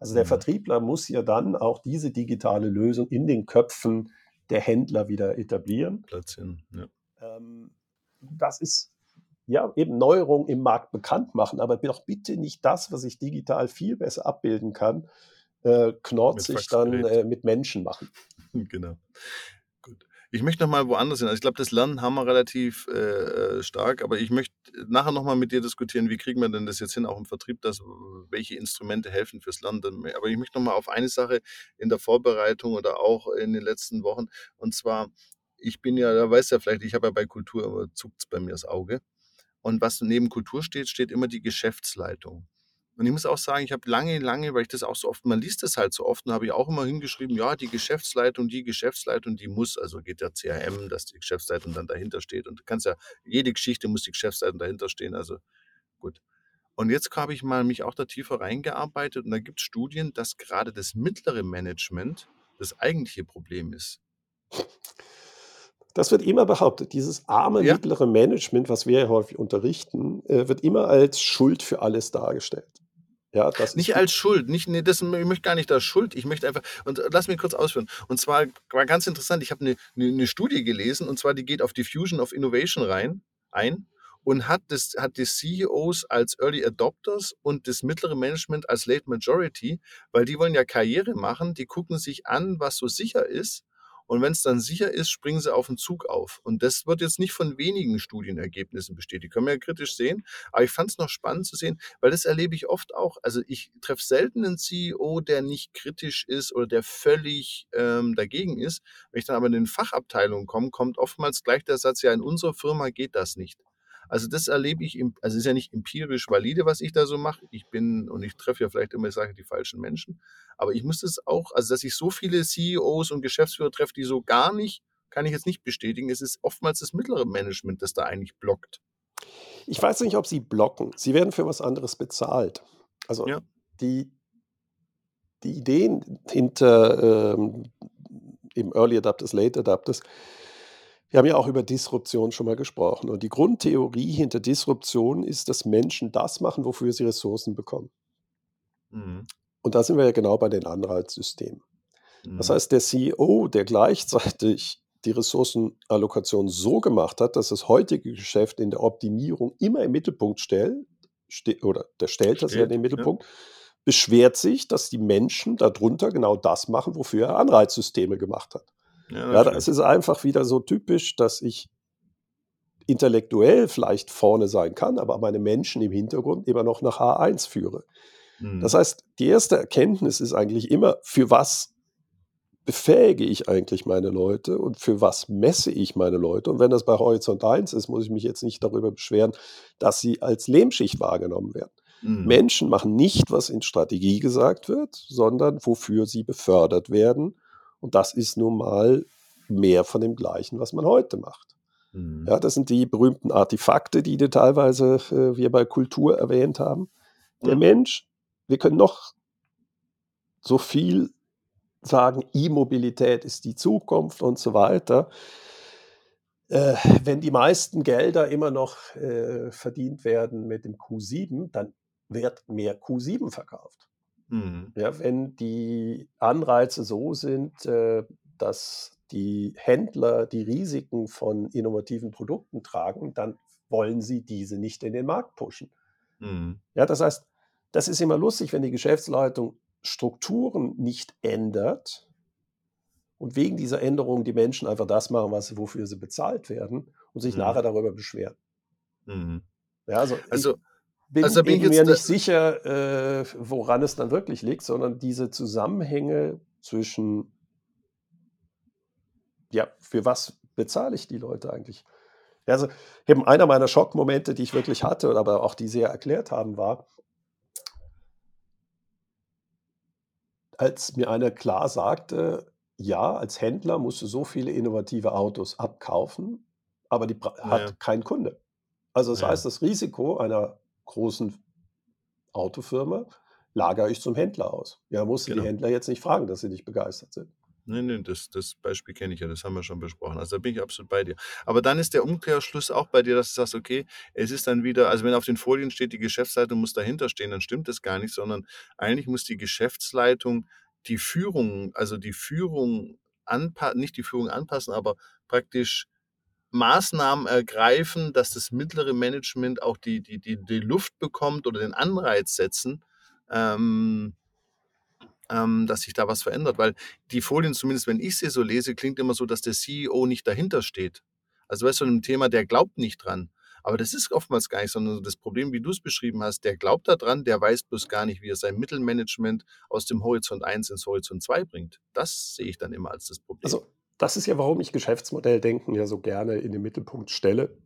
Also der Mhm. Vertriebler muss ja dann auch diese digitale Lösung in den Köpfen der Händler wieder etablieren. Platzieren. Ja. Ähm, das ist ja eben Neuerung im Markt bekannt machen, aber doch bitte nicht das, was ich digital viel besser abbilden kann, äh, knorzig dann äh, mit Menschen machen. Genau. Ich möchte noch mal woanders hin. Also, ich glaube, das Lernen haben wir relativ, äh, äh, stark, aber ich möchte nachher noch mal mit dir diskutieren, wie kriegen wir denn das jetzt hin, auch im Vertrieb, dass welche Instrumente helfen fürs Lernen. Aber ich möchte noch mal auf eine Sache in der Vorbereitung oder auch in den letzten Wochen und zwar, ich bin ja da weißt ja vielleicht, ich habe ja bei Kultur immer zuckt's bei mir das Auge. Und was neben Kultur steht, steht immer die Geschäftsleitung. Und ich muss auch sagen, ich habe lange, lange, weil ich das auch so oft man liest das halt so oft und habe ich auch immer hingeschrieben, ja, die Geschäftsleitung, die Geschäftsleitung, die muss also geht ja CRM, dass die Geschäftsleitung dann dahinter steht und du kannst ja jede Geschichte muss die Geschäftsleitung dahinter stehen, also gut. Und jetzt habe ich mal mich auch da tiefer reingearbeitet und da gibt's Studien, dass gerade das mittlere Management das eigentliche Problem ist. Das wird immer behauptet. Dieses arme Ja. mittlere Management, was wir ja häufig unterrichten, äh, wird immer als Schuld für alles dargestellt. Ja, das ist Nicht als Schuld, nicht, nee, das, ich möchte gar nicht als Schuld, ich möchte einfach, und äh, lass mich kurz ausführen. Und zwar war ganz interessant, ich habe eine, eine, eine Studie gelesen, und zwar die geht auf Diffusion of Innovation rein, ein und hat, das, hat die CEOs als Early Adopters und das mittlere Management als Late Majority, weil die wollen ja Karriere machen, die gucken sich an, was so sicher ist. Und wenn es dann sicher ist, springen sie auf den Zug auf. Und das wird jetzt nicht von wenigen Studienergebnissen bestätigt. Können wir ja kritisch sehen. Aber ich fand es noch spannend zu sehen, weil das erlebe ich oft auch. Also ich treffe selten einen CEO, der nicht kritisch ist oder der völlig ähm, dagegen ist. Wenn ich dann aber in den Fachabteilungen komme, kommt oftmals gleich der Satz, ja, in unserer Firma geht das nicht. Also das erlebe ich, im, also es ist ja nicht empirisch valide, was ich da so mache. Ich bin, und ich treffe ja vielleicht immer, ich sage, die falschen Menschen. Aber ich muss das auch, also dass ich so viele CEOs und Geschäftsführer treffe, die so gar nicht, kann ich jetzt nicht bestätigen. Es ist oftmals das mittlere Management, das da eigentlich blockt. Ich weiß nicht, ob sie blocken. Sie werden für was anderes bezahlt. Also Ja. die, die Ideen hinter ähm, eben Early Adapters, Late Adapters, wir haben ja auch über Disruption schon mal gesprochen. Und die Grundtheorie hinter Disruption ist, dass Menschen das machen, wofür sie Ressourcen bekommen. Mhm. Und da sind wir ja genau bei den Anreizsystemen. Das Mhm. heißt, der CEO, der gleichzeitig die Ressourcenallokation so gemacht hat, dass das heutige Geschäft in der Optimierung immer im Mittelpunkt stellt, ste oder der stellt das ja in den Steht, ja. Mittelpunkt, beschwert sich, dass die Menschen darunter genau das machen, wofür er Anreizsysteme gemacht hat. Ja, Ja, das ist einfach wieder so typisch, dass ich intellektuell vielleicht vorne sein kann, aber meine Menschen im Hintergrund immer noch nach H1 führe. Das Mhm. heißt, die erste Erkenntnis ist eigentlich immer, für was befähige ich eigentlich meine Leute und für was messe ich meine Leute? Und wenn das bei Horizont 1 ist, muss ich mich jetzt nicht darüber beschweren, dass sie als Lehmschicht wahrgenommen werden. Mhm. Menschen machen nicht, was in Strategie gesagt wird, sondern wofür sie befördert werden. Und das ist nun mal mehr von dem Gleichen, was man heute macht. Mhm. Ja, das sind die berühmten Artefakte, die du teilweise äh, wir bei Kultur erwähnt haben. Der Ja. Mensch, wir können noch so viel sagen, E-Mobilität ist die Zukunft und so weiter. Äh, wenn die meisten Gelder immer noch äh, verdient werden mit dem Q7, dann wird mehr Q7 verkauft. Mhm. Ja, wenn die Anreize so sind, äh, dass die Händler die Risiken von innovativen Produkten tragen, dann wollen sie diese nicht in den Markt pushen. Mhm. Ja, das heißt, das ist immer lustig, wenn die Geschäftsleitung Strukturen nicht ändert und wegen dieser Änderung die Menschen einfach das machen, was wofür sie bezahlt werden und sich Mhm. nachher darüber beschweren. Mhm. Ja, also ich Also, bin also bin ich mir nicht sicher, äh, woran es dann wirklich liegt, sondern diese Zusammenhänge zwischen, ja, für was bezahle ich die Leute eigentlich? Also eben einer meiner Schockmomente, die ich wirklich hatte, aber auch die sehr erklärt haben, war, als mir einer klar sagte, ja, als Händler musst du so viele innovative Autos abkaufen, aber die ja, hat kein Kunde. Also das ja, heißt, das Risiko einer großen Autofirma lagere ich zum Händler aus. Ja, musst du die genau. Händler jetzt nicht fragen, dass sie nicht begeistert sind. Nee, nee, das, das Beispiel kenne ich ja, das haben wir schon besprochen. Also da bin ich absolut bei dir. Aber dann ist der Umkehrschluss auch bei dir, dass du sagst, okay, es ist dann wieder, also wenn auf den Folien steht, die Geschäftsleitung muss dahinter stehen, dann stimmt das gar nicht, sondern eigentlich muss die Geschäftsleitung die Führung, also die Führung anpassen, nicht die Führung anpassen, aber praktisch Maßnahmen ergreifen, dass das mittlere Management auch die, die, die, die Luft bekommt oder den Anreiz setzen, ähm, ähm, dass sich da was verändert. Weil die Folien, zumindest wenn ich sie so lese, klingt immer so, dass der CEO nicht dahinter steht. Also weißt du, ein Thema, der glaubt nicht dran. Aber das ist oftmals gar nicht, sondern das Problem, wie du es beschrieben hast, der glaubt da dran, der weiß bloß gar nicht, wie er sein Mittelmanagement aus dem Horizont 1 ins Horizont 2 bringt. Das sehe ich dann immer als das Problem. Also das ist ja, warum ich Geschäftsmodelldenken ja so gerne in den Mittelpunkt stelle,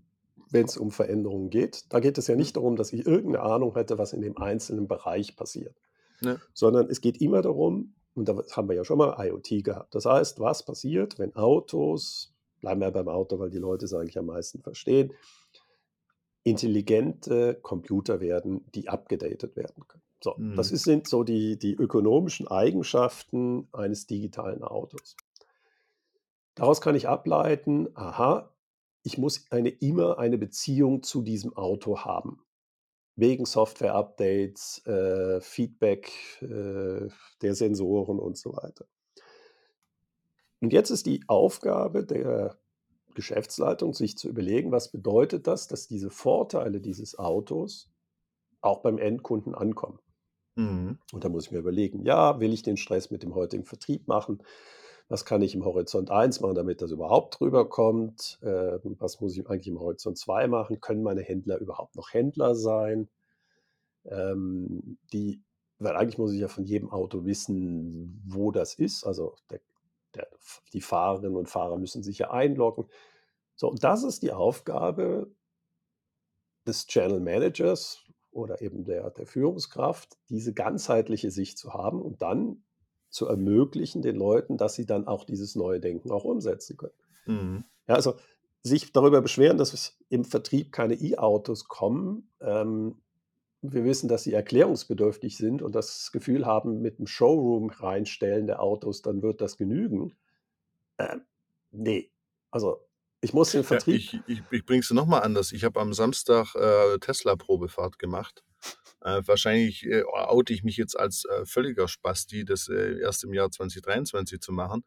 wenn es um Veränderungen geht. Da geht es ja Hm? nicht darum, dass ich irgendeine Ahnung hätte, was in dem einzelnen Bereich passiert, Ja. sondern es geht immer darum, und da haben wir ja schon mal IoT gehabt. Das heißt, was passiert, wenn Autos, bleiben wir beim Auto, weil die Leute es eigentlich am meisten verstehen, intelligente Computer werden, die abgedatet werden können. So, das Mhm. ist, sind so die, die ökonomischen Eigenschaften eines digitalen Autos. Daraus kann ich ableiten, aha, ich muss eine, immer eine Beziehung zu diesem Auto haben. Wegen Software-Updates, äh, Feedback äh, der Sensoren und so weiter. Und jetzt ist die Aufgabe der Geschäftsleitung, sich zu überlegen, was bedeutet das, dass diese Vorteile dieses Autos auch beim Endkunden ankommen. Mhm. Und da muss ich mir überlegen, ja, will ich den Stress mit dem heutigen Vertrieb machen? Was kann ich im Horizont 1 machen, damit das überhaupt drüber kommt? Äh, was muss ich eigentlich im Horizont 2 machen? Können meine Händler überhaupt noch Händler sein? Ähm, die, weil eigentlich muss ich ja von jedem Auto wissen, wo das ist. Also der, der, die Fahrerinnen und Fahrer müssen sich ja einloggen. So, und das ist die Aufgabe des Channel Managers oder eben der, der Führungskraft, diese ganzheitliche Sicht zu haben und dann zu ermöglichen den Leuten, dass sie dann auch dieses neue Denken auch umsetzen können. Mhm. Ja, also sich darüber beschweren, dass im Vertrieb keine E-Autos kommen. Ähm, wir wissen, dass sie erklärungsbedürftig sind und das Gefühl haben, mit dem Showroom reinstellen der Autos, dann wird das genügen. Ähm, nee, also ich muss den Ja, Vertrieb. ich, ich, ich bringe es nochmal anders. Ich habe am Samstag äh, Tesla-Probefahrt gemacht. Äh, wahrscheinlich äh, oute ich mich jetzt als äh, völliger Spasti, das äh, erst im Jahr 2023 zu machen.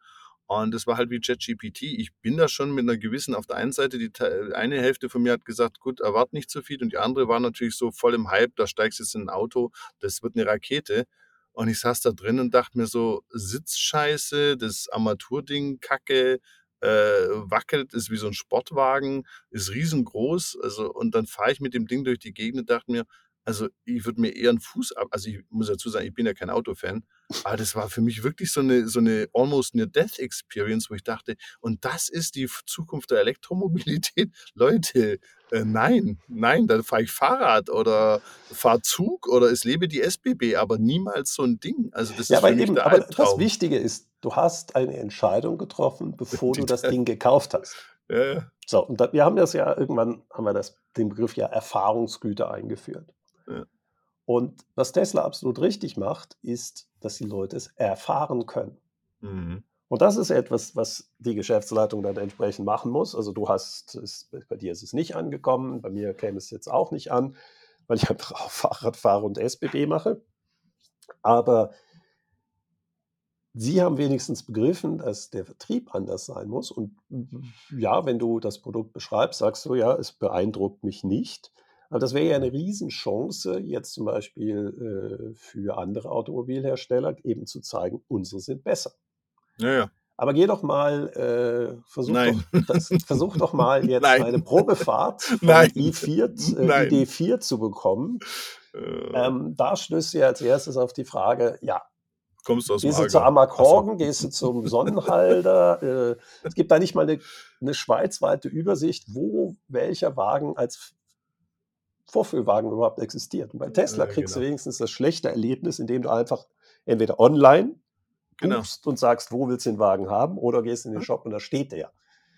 Und das war halt wie ChatGPT. Ich bin da schon mit einer gewissen, auf der einen Seite, die eine Hälfte von mir hat gesagt, gut, erwart nicht zu viel. Und die andere war natürlich so voll im Hype, da steigst du jetzt in ein Auto, das wird eine Rakete. Und ich saß da drin und dachte mir so, Sitzscheiße, das Armaturding, Kacke, äh, wackelt, ist wie so ein Sportwagen, ist riesengroß. Also, und dann fahre ich mit dem Ding durch die Gegend und dachte mir, also ich würde mir eher einen Fuß ab, also ich muss dazu sagen, ich bin ja kein Autofan, aber das war für mich wirklich so eine, so eine almost near death experience, wo ich dachte, und das ist die Zukunft der Elektromobilität. Leute, äh, nein, nein, dann fahre ich Fahrrad oder fahre Zug oder es lebe die SBB, aber niemals so ein Ding. Also das Ja, ist aber eben, aber das. Wichtige ist, du hast eine Entscheidung getroffen, bevor Die du das da- Ding gekauft hast. Ja, ja. So, und da, wir haben das ja irgendwann, haben wir das, den Begriff ja Erfahrungsgüter eingeführt. Ja. Und was Tesla absolut richtig macht, ist, dass die Leute es erfahren können. Mhm. Und das ist etwas, was die Geschäftsleitung dann entsprechend machen muss. Also du hast, es, bei dir ist es nicht angekommen, bei mir käme es jetzt auch nicht an, weil ich einfach auch Fahrrad fahre und SBB mache. Aber Sie haben wenigstens begriffen, dass der Vertrieb anders sein muss. Und ja, wenn du das Produkt beschreibst, sagst du, ja, es beeindruckt mich nicht. Aber das wäre ja eine Riesenchance, jetzt zum Beispiel äh, für andere Automobilhersteller eben zu zeigen, unsere sind besser. ja, ja. Aber geh doch mal, äh, versuch, Nein. doch, das, versuch doch mal jetzt Nein. eine Probefahrt von Nein. i4, äh, Nein. ID4 zu bekommen. Äh, Ähm, da stößt ja als erstes auf die Frage, ja, kommst du aus Gehst du zu Amakorden, Ach so. gehst du zum Sonnenhalter. äh, es gibt da nicht mal eine, eine schweizweite Übersicht, wo welcher Wagen als Vorführwagen überhaupt existiert. Und bei Tesla Ja, kriegst du genau. wenigstens das schlechte Erlebnis, indem du einfach entweder online Genau. buchst und sagst, wo willst du den Wagen haben, oder gehst in den Hm. Shop und da steht der.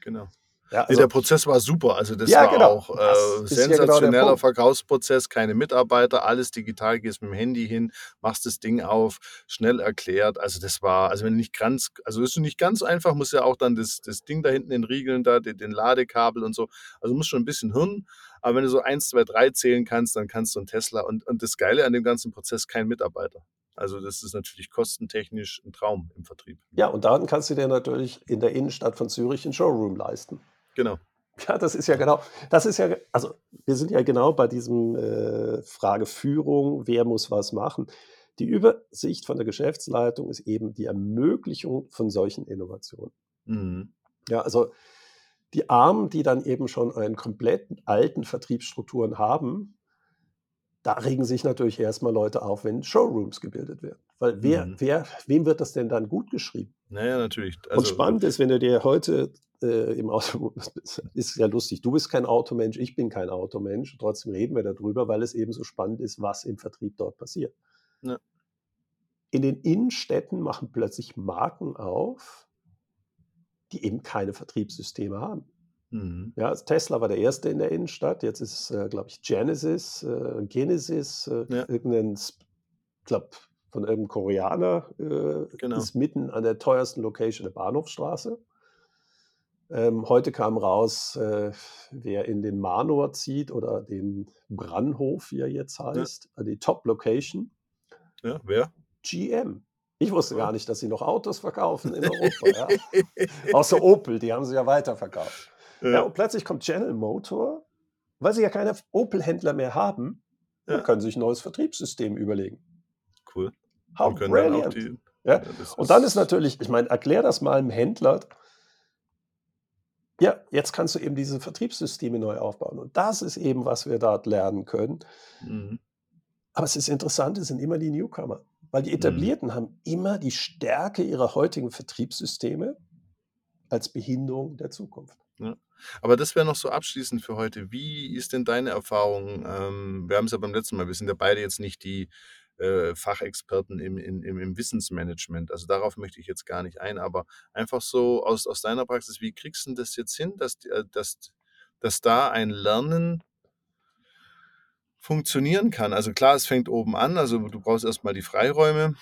Genau. Ja, Nee, also, der Prozess war super. Also das Ja, war genau. auch äh, ja genau sensationeller Punkt. Verkaufsprozess, keine Mitarbeiter, alles digital, gehst mit dem Handy hin, machst das Ding auf, schnell erklärt. Also das war, also wenn du nicht ganz, also ist nicht ganz einfach, muss ja auch dann das, das Ding da hinten entriegeln, da den, den Ladekabel und so. Also muss schon ein bisschen Hirn. Aber wenn du so eins, zwei, drei zählen kannst, dann kannst du einen Tesla. Und, und das Geile an dem ganzen Prozess, kein Mitarbeiter. Also das ist natürlich kostentechnisch ein Traum im Vertrieb. ja, und dann kannst du dir natürlich in der Innenstadt von Zürich einen Showroom leisten. Genau. Ja, das ist ja genau, das ist ja, also wir sind ja genau bei diesem äh, Frage Führung, wer muss was machen. Die Übersicht von der Geschäftsleitung ist eben die Ermöglichung von solchen Innovationen. Mhm. Ja, also die Armen, die dann eben schon einen kompletten alten Vertriebsstrukturen haben, da regen sich natürlich erstmal Leute auf, wenn Showrooms gebildet werden. Weil wer, Mhm. wer, wem wird das denn dann gut geschrieben? Naja, natürlich. Und Also, spannend ist, wenn du dir heute äh, im Auto, ist ja lustig, du bist kein Automensch, ich bin kein Automensch, trotzdem reden wir darüber, weil es eben so spannend ist, was im Vertrieb dort passiert. Ja. In den Innenstädten machen plötzlich Marken auf, die eben keine Vertriebssysteme haben. Mhm. Ja, also Tesla war der erste in der Innenstadt, jetzt ist es, äh, glaube ich, Genesis, äh, Genesis, äh, Ja. irgendein, Sp- glaub, von irgendeinem Koreaner, äh, Genau. ist mitten an der teuersten Location der Bahnhofstraße. Ähm, heute kam raus, äh, wer in den Manor zieht oder den Brannhof, wie er jetzt heißt, äh, die Top-Location, Ja, wer? GM. Ich wusste gar nicht, dass sie noch Autos verkaufen in Europa. ja. Außer Opel, die haben sie ja weiterverkauft. Ja, ja. und plötzlich kommt General Motor, weil sie ja keine Opel-Händler mehr haben, Ja. können sie sich ein neues Vertriebssystem überlegen. Cool. How Und brilliant. die, Ja? Und dann ist natürlich, ich meine, erklär das mal einem Händler. Ja, jetzt kannst du eben diese Vertriebssysteme neu aufbauen. Und das ist eben, was wir dort lernen können. Mhm. Aber es ist interessant, es sind immer die Newcomer. Weil Mhm. die Etablierten haben immer die Stärke ihrer heutigen Vertriebssysteme als Behinderung der Zukunft. Aber das wäre noch so abschließend für heute. Wie ist denn deine Erfahrung? Ähm, wir haben es ja beim letzten Mal, wir sind ja beide jetzt nicht die äh, Fachexperten im, im, im, Wissensmanagement. Also darauf möchte ich jetzt gar nicht ein, aber einfach so aus, aus deiner Praxis, wie kriegst du das jetzt hin, dass, äh, dass, dass da ein Lernen funktionieren kann? Also klar, es fängt oben an, also du brauchst erstmal die Freiräume.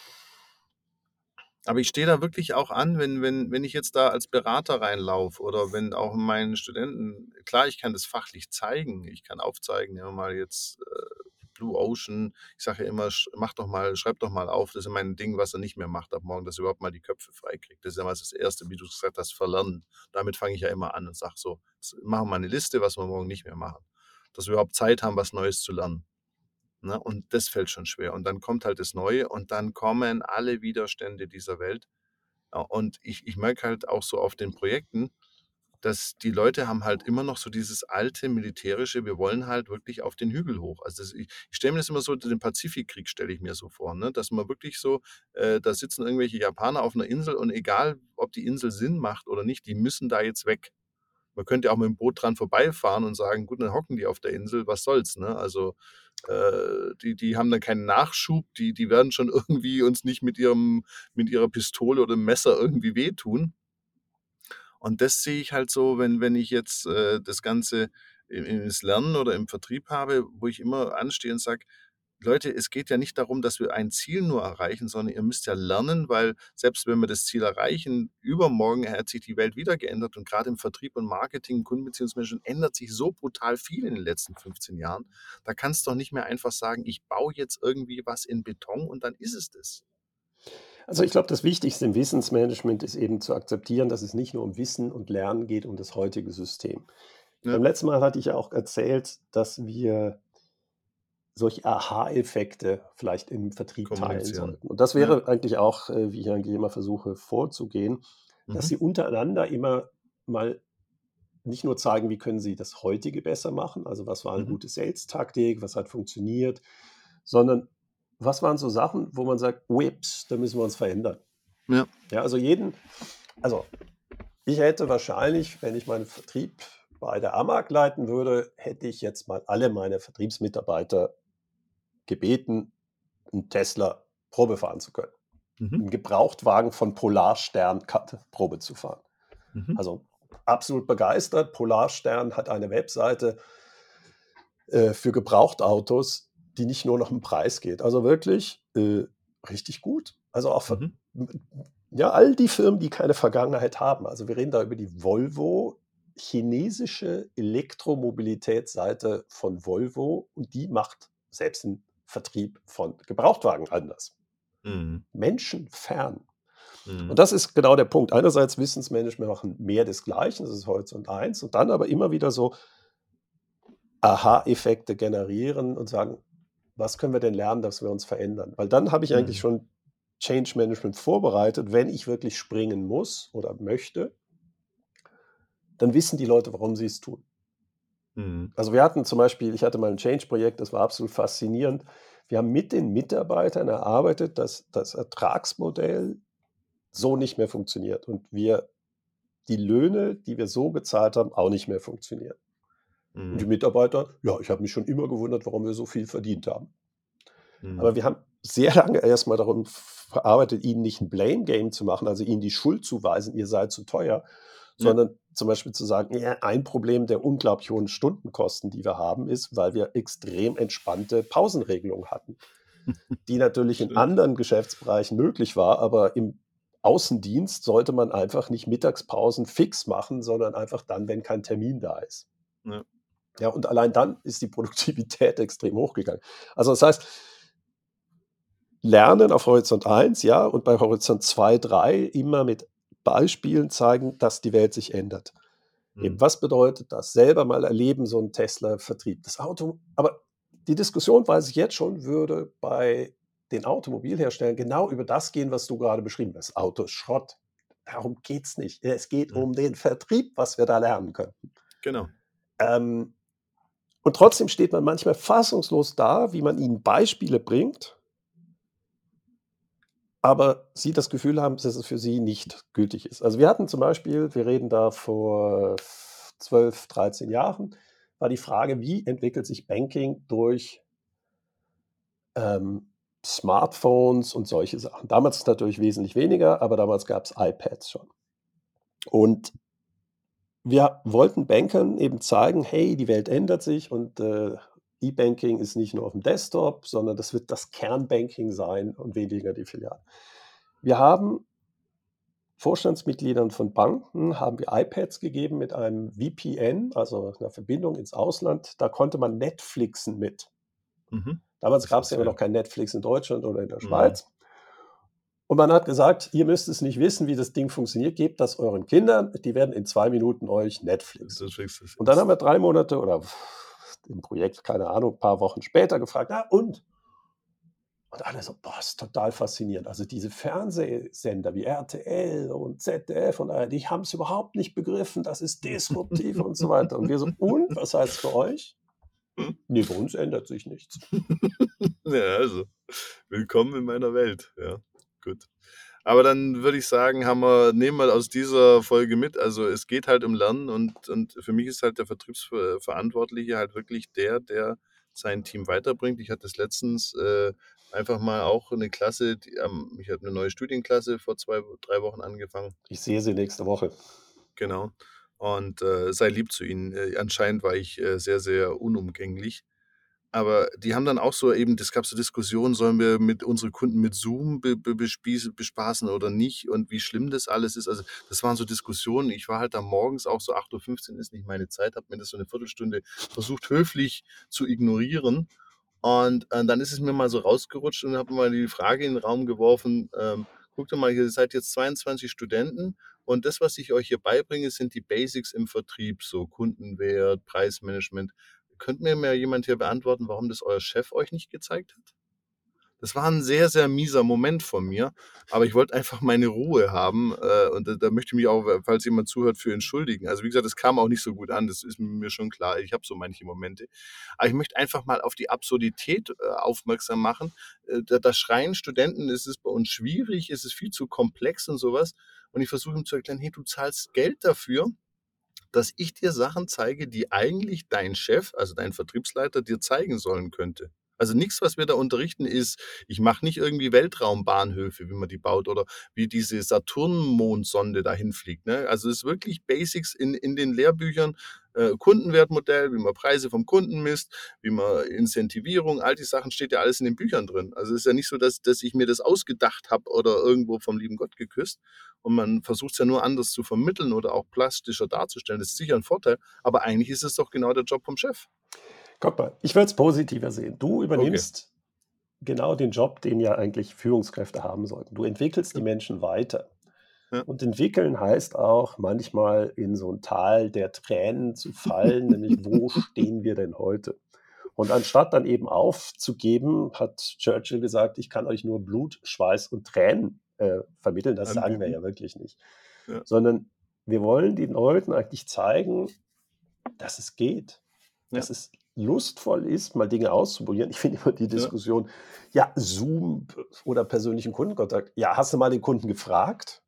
Aber ich stehe da wirklich auch an, wenn, wenn, wenn ich jetzt da als Berater reinlaufe oder wenn auch meinen Studenten, klar, ich kann das fachlich zeigen, ich kann aufzeigen, ja mal jetzt, äh, Blue Ocean. Ich sage ja immer, mach doch mal, schreib doch mal auf. Das ist mein Ding, was er nicht mehr macht ab morgen, dass er überhaupt mal die Köpfe freikriegt. Das ist ja mal das Erste, wie du gesagt hast, verlernen. Damit fange ich ja immer an und sage so, machen wir eine Liste, was wir morgen nicht mehr machen. Dass wir überhaupt Zeit haben, was Neues zu lernen. Ne? Und das fällt schon schwer. Und dann kommt halt das Neue und dann kommen alle Widerstände dieser Welt. Und ich, ich merke halt auch so auf den Projekten, dass die Leute haben halt immer noch so dieses alte militärische, wir wollen halt wirklich auf den Hügel hoch. Also das, ich, ich stelle mir das immer so, den Pazifikkrieg stelle ich mir so vor, ne? dass man wirklich so, äh, da sitzen irgendwelche Japaner auf einer Insel und egal, ob die Insel Sinn macht oder nicht, die müssen da jetzt weg. Man könnte auch mit dem Boot dran vorbeifahren und sagen, gut, dann hocken die auf der Insel, was soll's, ne? Also äh, die, die haben dann keinen Nachschub, die, die werden schon irgendwie uns nicht mit ihrem, mit ihrer Pistole oder Messer irgendwie wehtun. Und das sehe ich halt so, wenn, wenn ich jetzt äh, das Ganze im Lernen oder im Vertrieb habe, wo ich immer anstehe und sage, Leute, es geht ja nicht darum, dass wir ein Ziel nur erreichen, sondern ihr müsst ja lernen, weil selbst wenn wir das Ziel erreichen, übermorgen hat sich die Welt wieder geändert und gerade im Vertrieb und Marketing, Kundenbeziehungsmanagement ändert sich so brutal viel in den letzten 15 Jahren. Da kannst du doch nicht mehr einfach sagen, ich baue jetzt irgendwie was in Beton und dann ist es das. Also ich glaube, das Wichtigste im Wissensmanagement ist eben zu akzeptieren, dass es nicht nur um Wissen und Lernen geht, um das heutige System. Ja. Beim letzten Mal hatte ich ja auch erzählt, dass wir solche Aha-Effekte vielleicht im Vertrieb teilen sollten. Und das wäre ja. eigentlich auch, äh, wie ich eigentlich immer versuche vorzugehen, mhm. dass sie untereinander immer mal nicht nur zeigen, wie können sie das heutige besser machen, also was war eine mhm. gute Sales-Taktik, was hat funktioniert, sondern was waren so Sachen, wo man sagt, whips, da müssen wir uns verändern. Ja. Ja, also jeden, also ich hätte wahrscheinlich, wenn ich meinen Vertrieb bei der AMAG leiten würde, hätte ich jetzt mal alle meine Vertriebsmitarbeiter gebeten, einen Tesla Probe fahren zu können. Mhm. Einen Gebrauchtwagen von Polarstern Probe zu fahren. Mhm. Also absolut begeistert. Polarstern hat eine Webseite äh, für Gebrauchtautos, die nicht nur nach dem Preis geht. Also wirklich äh, richtig gut. Also auch mhm. ja, all die Firmen, die keine Vergangenheit haben. Also wir reden da über die Volvo, chinesische Elektromobilitätsseite von Volvo und die macht selbst einen Vertrieb von Gebrauchtwagen anders. Mhm. Menschenfern. Mhm. Und das ist genau der Punkt. Einerseits Wissensmanagement machen mehr desgleichen, das ist Horizont 1, und dann aber immer wieder so Aha-Effekte generieren und sagen, was können wir denn lernen, dass wir uns verändern? Weil dann habe ich eigentlich mhm. schon Change Management vorbereitet, wenn ich wirklich springen muss oder möchte, dann wissen die Leute, warum sie es tun. Mhm. Also wir hatten zum Beispiel, ich hatte mal ein Change-Projekt, das war absolut faszinierend. Wir haben mit den Mitarbeitern erarbeitet, dass das Ertragsmodell so nicht mehr funktioniert und wir die Löhne, die wir so gezahlt haben, auch nicht mehr funktionieren. Mhm. Und die mhm. Mitarbeiter, ja, ich habe mich schon immer gewundert, warum wir so viel verdient haben. Mhm. Aber wir haben sehr lange erstmal darum verarbeitet, ihnen nicht ein Blame-Game zu machen, also ihnen die Schuld zuweisen, ihr seid zu teuer, sondern zum Beispiel zu sagen, ja, ein Problem der unglaublich hohen Stundenkosten, die wir haben, ist, weil wir extrem entspannte Pausenregelungen hatten, die natürlich in anderen Geschäftsbereichen möglich war, aber im Außendienst sollte man einfach nicht Mittagspausen fix machen, sondern einfach dann, wenn kein Termin da ist. Ja. ja, und allein dann ist die Produktivität extrem hochgegangen. Also das heißt, Lernen auf Horizont 1, ja, und bei Horizont 2, 3 immer mit Beispielen zeigen, dass die Welt sich ändert. Mhm. was bedeutet das? Selber mal erleben, so ein Tesla-Vertrieb. Das Auto, aber die Diskussion, weiß ich jetzt schon, würde bei den Automobilherstellern genau über das gehen, was du gerade beschrieben hast. Auto ist Schrott. Darum geht es nicht. Es geht mhm. um den Vertrieb, was wir da lernen könnten. Genau. Ähm, und trotzdem steht man manchmal fassungslos da, wie man ihnen Beispiele bringt, aber sie das Gefühl haben, dass es für sie nicht gültig ist. Also wir hatten zum Beispiel, wir reden da vor 12, 13 Jahren, war die Frage, wie entwickelt sich Banking durch ähm, Smartphones und solche Sachen. Damals natürlich wesentlich weniger, aber damals gab es iPads schon. Und wir wollten Bankern eben zeigen, hey, die Welt ändert sich und äh, E-Banking ist nicht nur auf dem Desktop, sondern das wird das Kernbanking sein und weniger die Filialen. Wir haben Vorstandsmitgliedern von Banken haben wir iPads gegeben mit einem VPN, also einer Verbindung ins Ausland. Da konnte man Netflixen mit. Mhm. Damals gab es ja noch kein Netflix in Deutschland oder in der Mhm. Schweiz. Und man hat gesagt, ihr müsst es nicht wissen, wie das Ding funktioniert, gebt das euren Kindern, die werden in zwei Minuten euch Netflix. Und dann haben wir drei Monate oder im Projekt, keine Ahnung, ein paar Wochen später gefragt, na und? Und alle so, boah, ist total faszinierend. Also diese Fernsehsender wie RTL und ZDF und all, die haben es überhaupt nicht begriffen, das ist disruptiv und so weiter. Und wir so, und, was heißt für euch? Nee, bei uns ändert sich nichts. Ja, also, willkommen in meiner Welt. Ja, gut. Aber dann würde ich sagen, haben wir, nehmen wir aus dieser Folge mit. Also es geht halt um Lernen und, und für mich ist halt der Vertriebsverantwortliche halt wirklich der, der sein Team weiterbringt. Ich hatte es letztens äh, einfach mal auch eine Klasse, die, ähm, ich habe eine neue Studienklasse vor zwei, drei Wochen angefangen. Ich sehe sie nächste Woche. Genau. Und äh, sei lieb zu ihnen. Äh, anscheinend war ich äh, sehr, sehr unumgänglich. Aber die haben dann auch so eben, es gab so Diskussionen, sollen wir mit unsere Kunden mit Zoom bespaßen oder nicht und wie schlimm das alles ist. Also das waren so Diskussionen. Ich war halt da morgens auch so 8.15 Uhr ist nicht meine Zeit, habe mir das so eine Viertelstunde versucht höflich zu ignorieren. Und äh, dann ist es mir mal so rausgerutscht und habe mal die Frage in den Raum geworfen, ähm, guckt mal, ihr seid jetzt 22 Studenten und das, was ich euch hier beibringe, sind die Basics im Vertrieb, so Kundenwert, Preismanagement. Könnt mir mal jemand hier beantworten, warum das euer Chef euch nicht gezeigt hat? Das war ein sehr, sehr mieser Moment von mir, aber ich wollte einfach meine Ruhe haben äh, und da, da möchte ich mich auch, falls jemand zuhört, für entschuldigen. Also wie gesagt, das kam auch nicht so gut an, das ist mir schon klar. Ich habe so manche Momente. Aber ich möchte einfach mal auf die Absurdität äh, aufmerksam machen. Äh, da, da schreien Studenten, es ist bei uns schwierig, es ist viel zu komplex und sowas. Und ich versuche ihm zu erklären, hey, du zahlst Geld dafür, dass ich dir Sachen zeige, die eigentlich dein Chef, also dein Vertriebsleiter, dir zeigen sollen könnte. Also nichts, was wir da unterrichten, ist, ich mache nicht irgendwie Weltraumbahnhöfe, wie man die baut oder wie diese Saturn-Mondsonde dahin fliegt. Ne? Also es ist wirklich Basics in, in den Lehrbüchern, äh, Kundenwertmodell, wie man Preise vom Kunden misst, wie man Incentivierung, all die Sachen steht ja alles in den Büchern drin. Also es ist ja nicht so, dass, dass ich mir das ausgedacht habe oder irgendwo vom lieben Gott geküsst. Und man versucht es ja nur anders zu vermitteln oder auch plastischer darzustellen. Das ist sicher ein Vorteil, aber eigentlich ist es doch genau der Job vom Chef. Guck mal, ich würde es positiver sehen. Du übernimmst genau den Job, den ja eigentlich Führungskräfte haben sollten. Du entwickelst die Ja. Menschen weiter. Ja. Und entwickeln heißt auch manchmal in so ein Tal der Tränen zu fallen, nämlich wo stehen wir denn heute? Und anstatt dann eben aufzugeben, hat Churchill gesagt, ich kann euch nur Blut, Schweiß und Tränen äh, vermitteln. Das sagen wir ja wirklich nicht. Ja. Sondern wir wollen den Leuten eigentlich zeigen, dass es geht. Ja. Dass es lustvoll ist, mal Dinge auszuprobieren. Ich finde immer die Diskussion, ja, Zoom oder persönlichen Kundenkontakt. Ja, hast du mal den Kunden gefragt?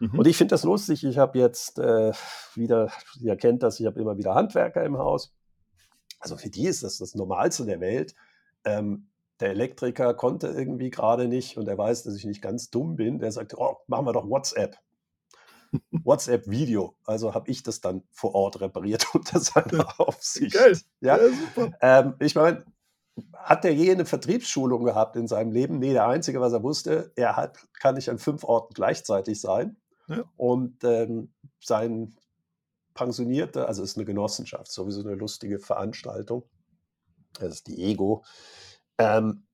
Mhm. Und ich finde das lustig. Ich habe jetzt äh, wieder, ihr kennt das, ich habe immer wieder Handwerker im Haus. Also für die ist das das Normalste der Welt. Ähm, der Elektriker konnte irgendwie gerade nicht und er weiß, dass ich nicht ganz dumm bin. Der sagt, oh, machen wir doch WhatsApp. WhatsApp-Video. Also habe ich das dann vor Ort repariert unter seiner Aufsicht. Geil. Ja? Ja, super. Ähm, ich meine, hat der je eine Vertriebsschulung gehabt in seinem Leben? Nee, der Einzige, was er wusste, er hat, kann nicht an fünf Orten gleichzeitig sein. Ja. Und ähm, sein Pensionierte, also ist eine Genossenschaft, sowieso eine lustige Veranstaltung. Das ist die Ego. Ähm,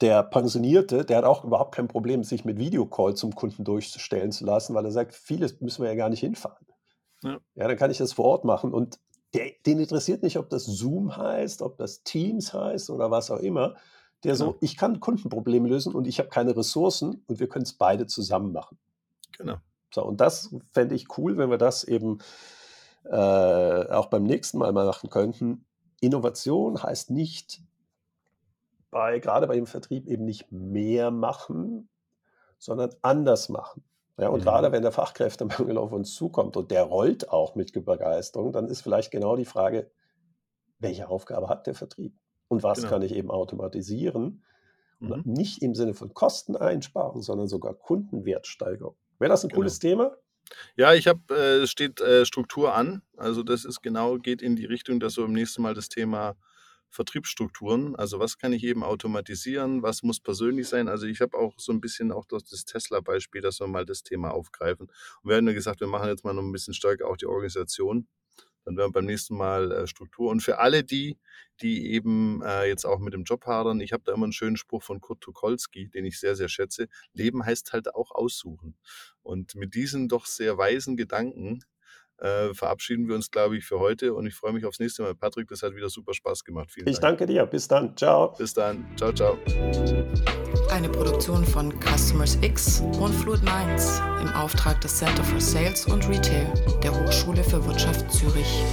der Pensionierte, der hat auch überhaupt kein Problem, sich mit Videocall zum Kunden durchstellen zu lassen, weil er sagt, vieles müssen wir ja gar nicht hinfahren. Ja. ja, dann kann ich das vor Ort machen. Und der, den interessiert nicht, ob das Zoom heißt, ob das Teams heißt oder was auch immer. Der so, Genau. ich kann Kundenprobleme lösen und ich habe keine Ressourcen und wir können es beide zusammen machen. Genau. So, und das fände ich cool, wenn wir das eben äh, auch beim nächsten Mal mal machen könnten. Innovation heißt nicht, bei, gerade bei dem Vertrieb eben nicht mehr machen, sondern anders machen. Ja, und Mhm. gerade wenn der Fachkräftemangel auf uns zukommt und der rollt auch mit Begeisterung, dann ist vielleicht genau die Frage, welche Aufgabe hat der Vertrieb? Und was Genau. kann ich eben automatisieren? Mhm. Und nicht im Sinne von Kosteneinsparung, sondern sogar Kundenwertsteigerung. Wäre das ein Genau. cooles Thema? Ja, ich habe, äh, es steht äh, Struktur an. Also das ist genau, geht in die Richtung, dass so im nächsten Mal das Thema Vertriebsstrukturen, also was kann ich eben automatisieren, was muss persönlich sein. Also ich habe auch so ein bisschen auch durch das Tesla-Beispiel, dass wir mal das Thema aufgreifen. Und wir haben ja gesagt, wir machen jetzt mal noch ein bisschen stärker auch die Organisation. Dann werden wir beim nächsten Mal äh, Struktur. Und für alle die, die eben äh, jetzt auch mit dem Job hadern, ich habe da immer einen schönen Spruch von Kurt Tukolsky, den ich sehr, sehr schätze. Leben heißt halt auch aussuchen. Und mit diesen doch sehr weisen Gedanken äh, verabschieden wir uns, glaube ich, für heute. Und ich freue mich aufs nächste Mal. Patrick, das hat wieder super Spaß gemacht. Vielen ich Dank. danke dir. Bis dann. Ciao. Bis dann. Ciao, ciao. Eine Produktion von Customers X und Fluid Minds im Auftrag des Center for Sales und Retail der Hochschule für Wirtschaft Zürich.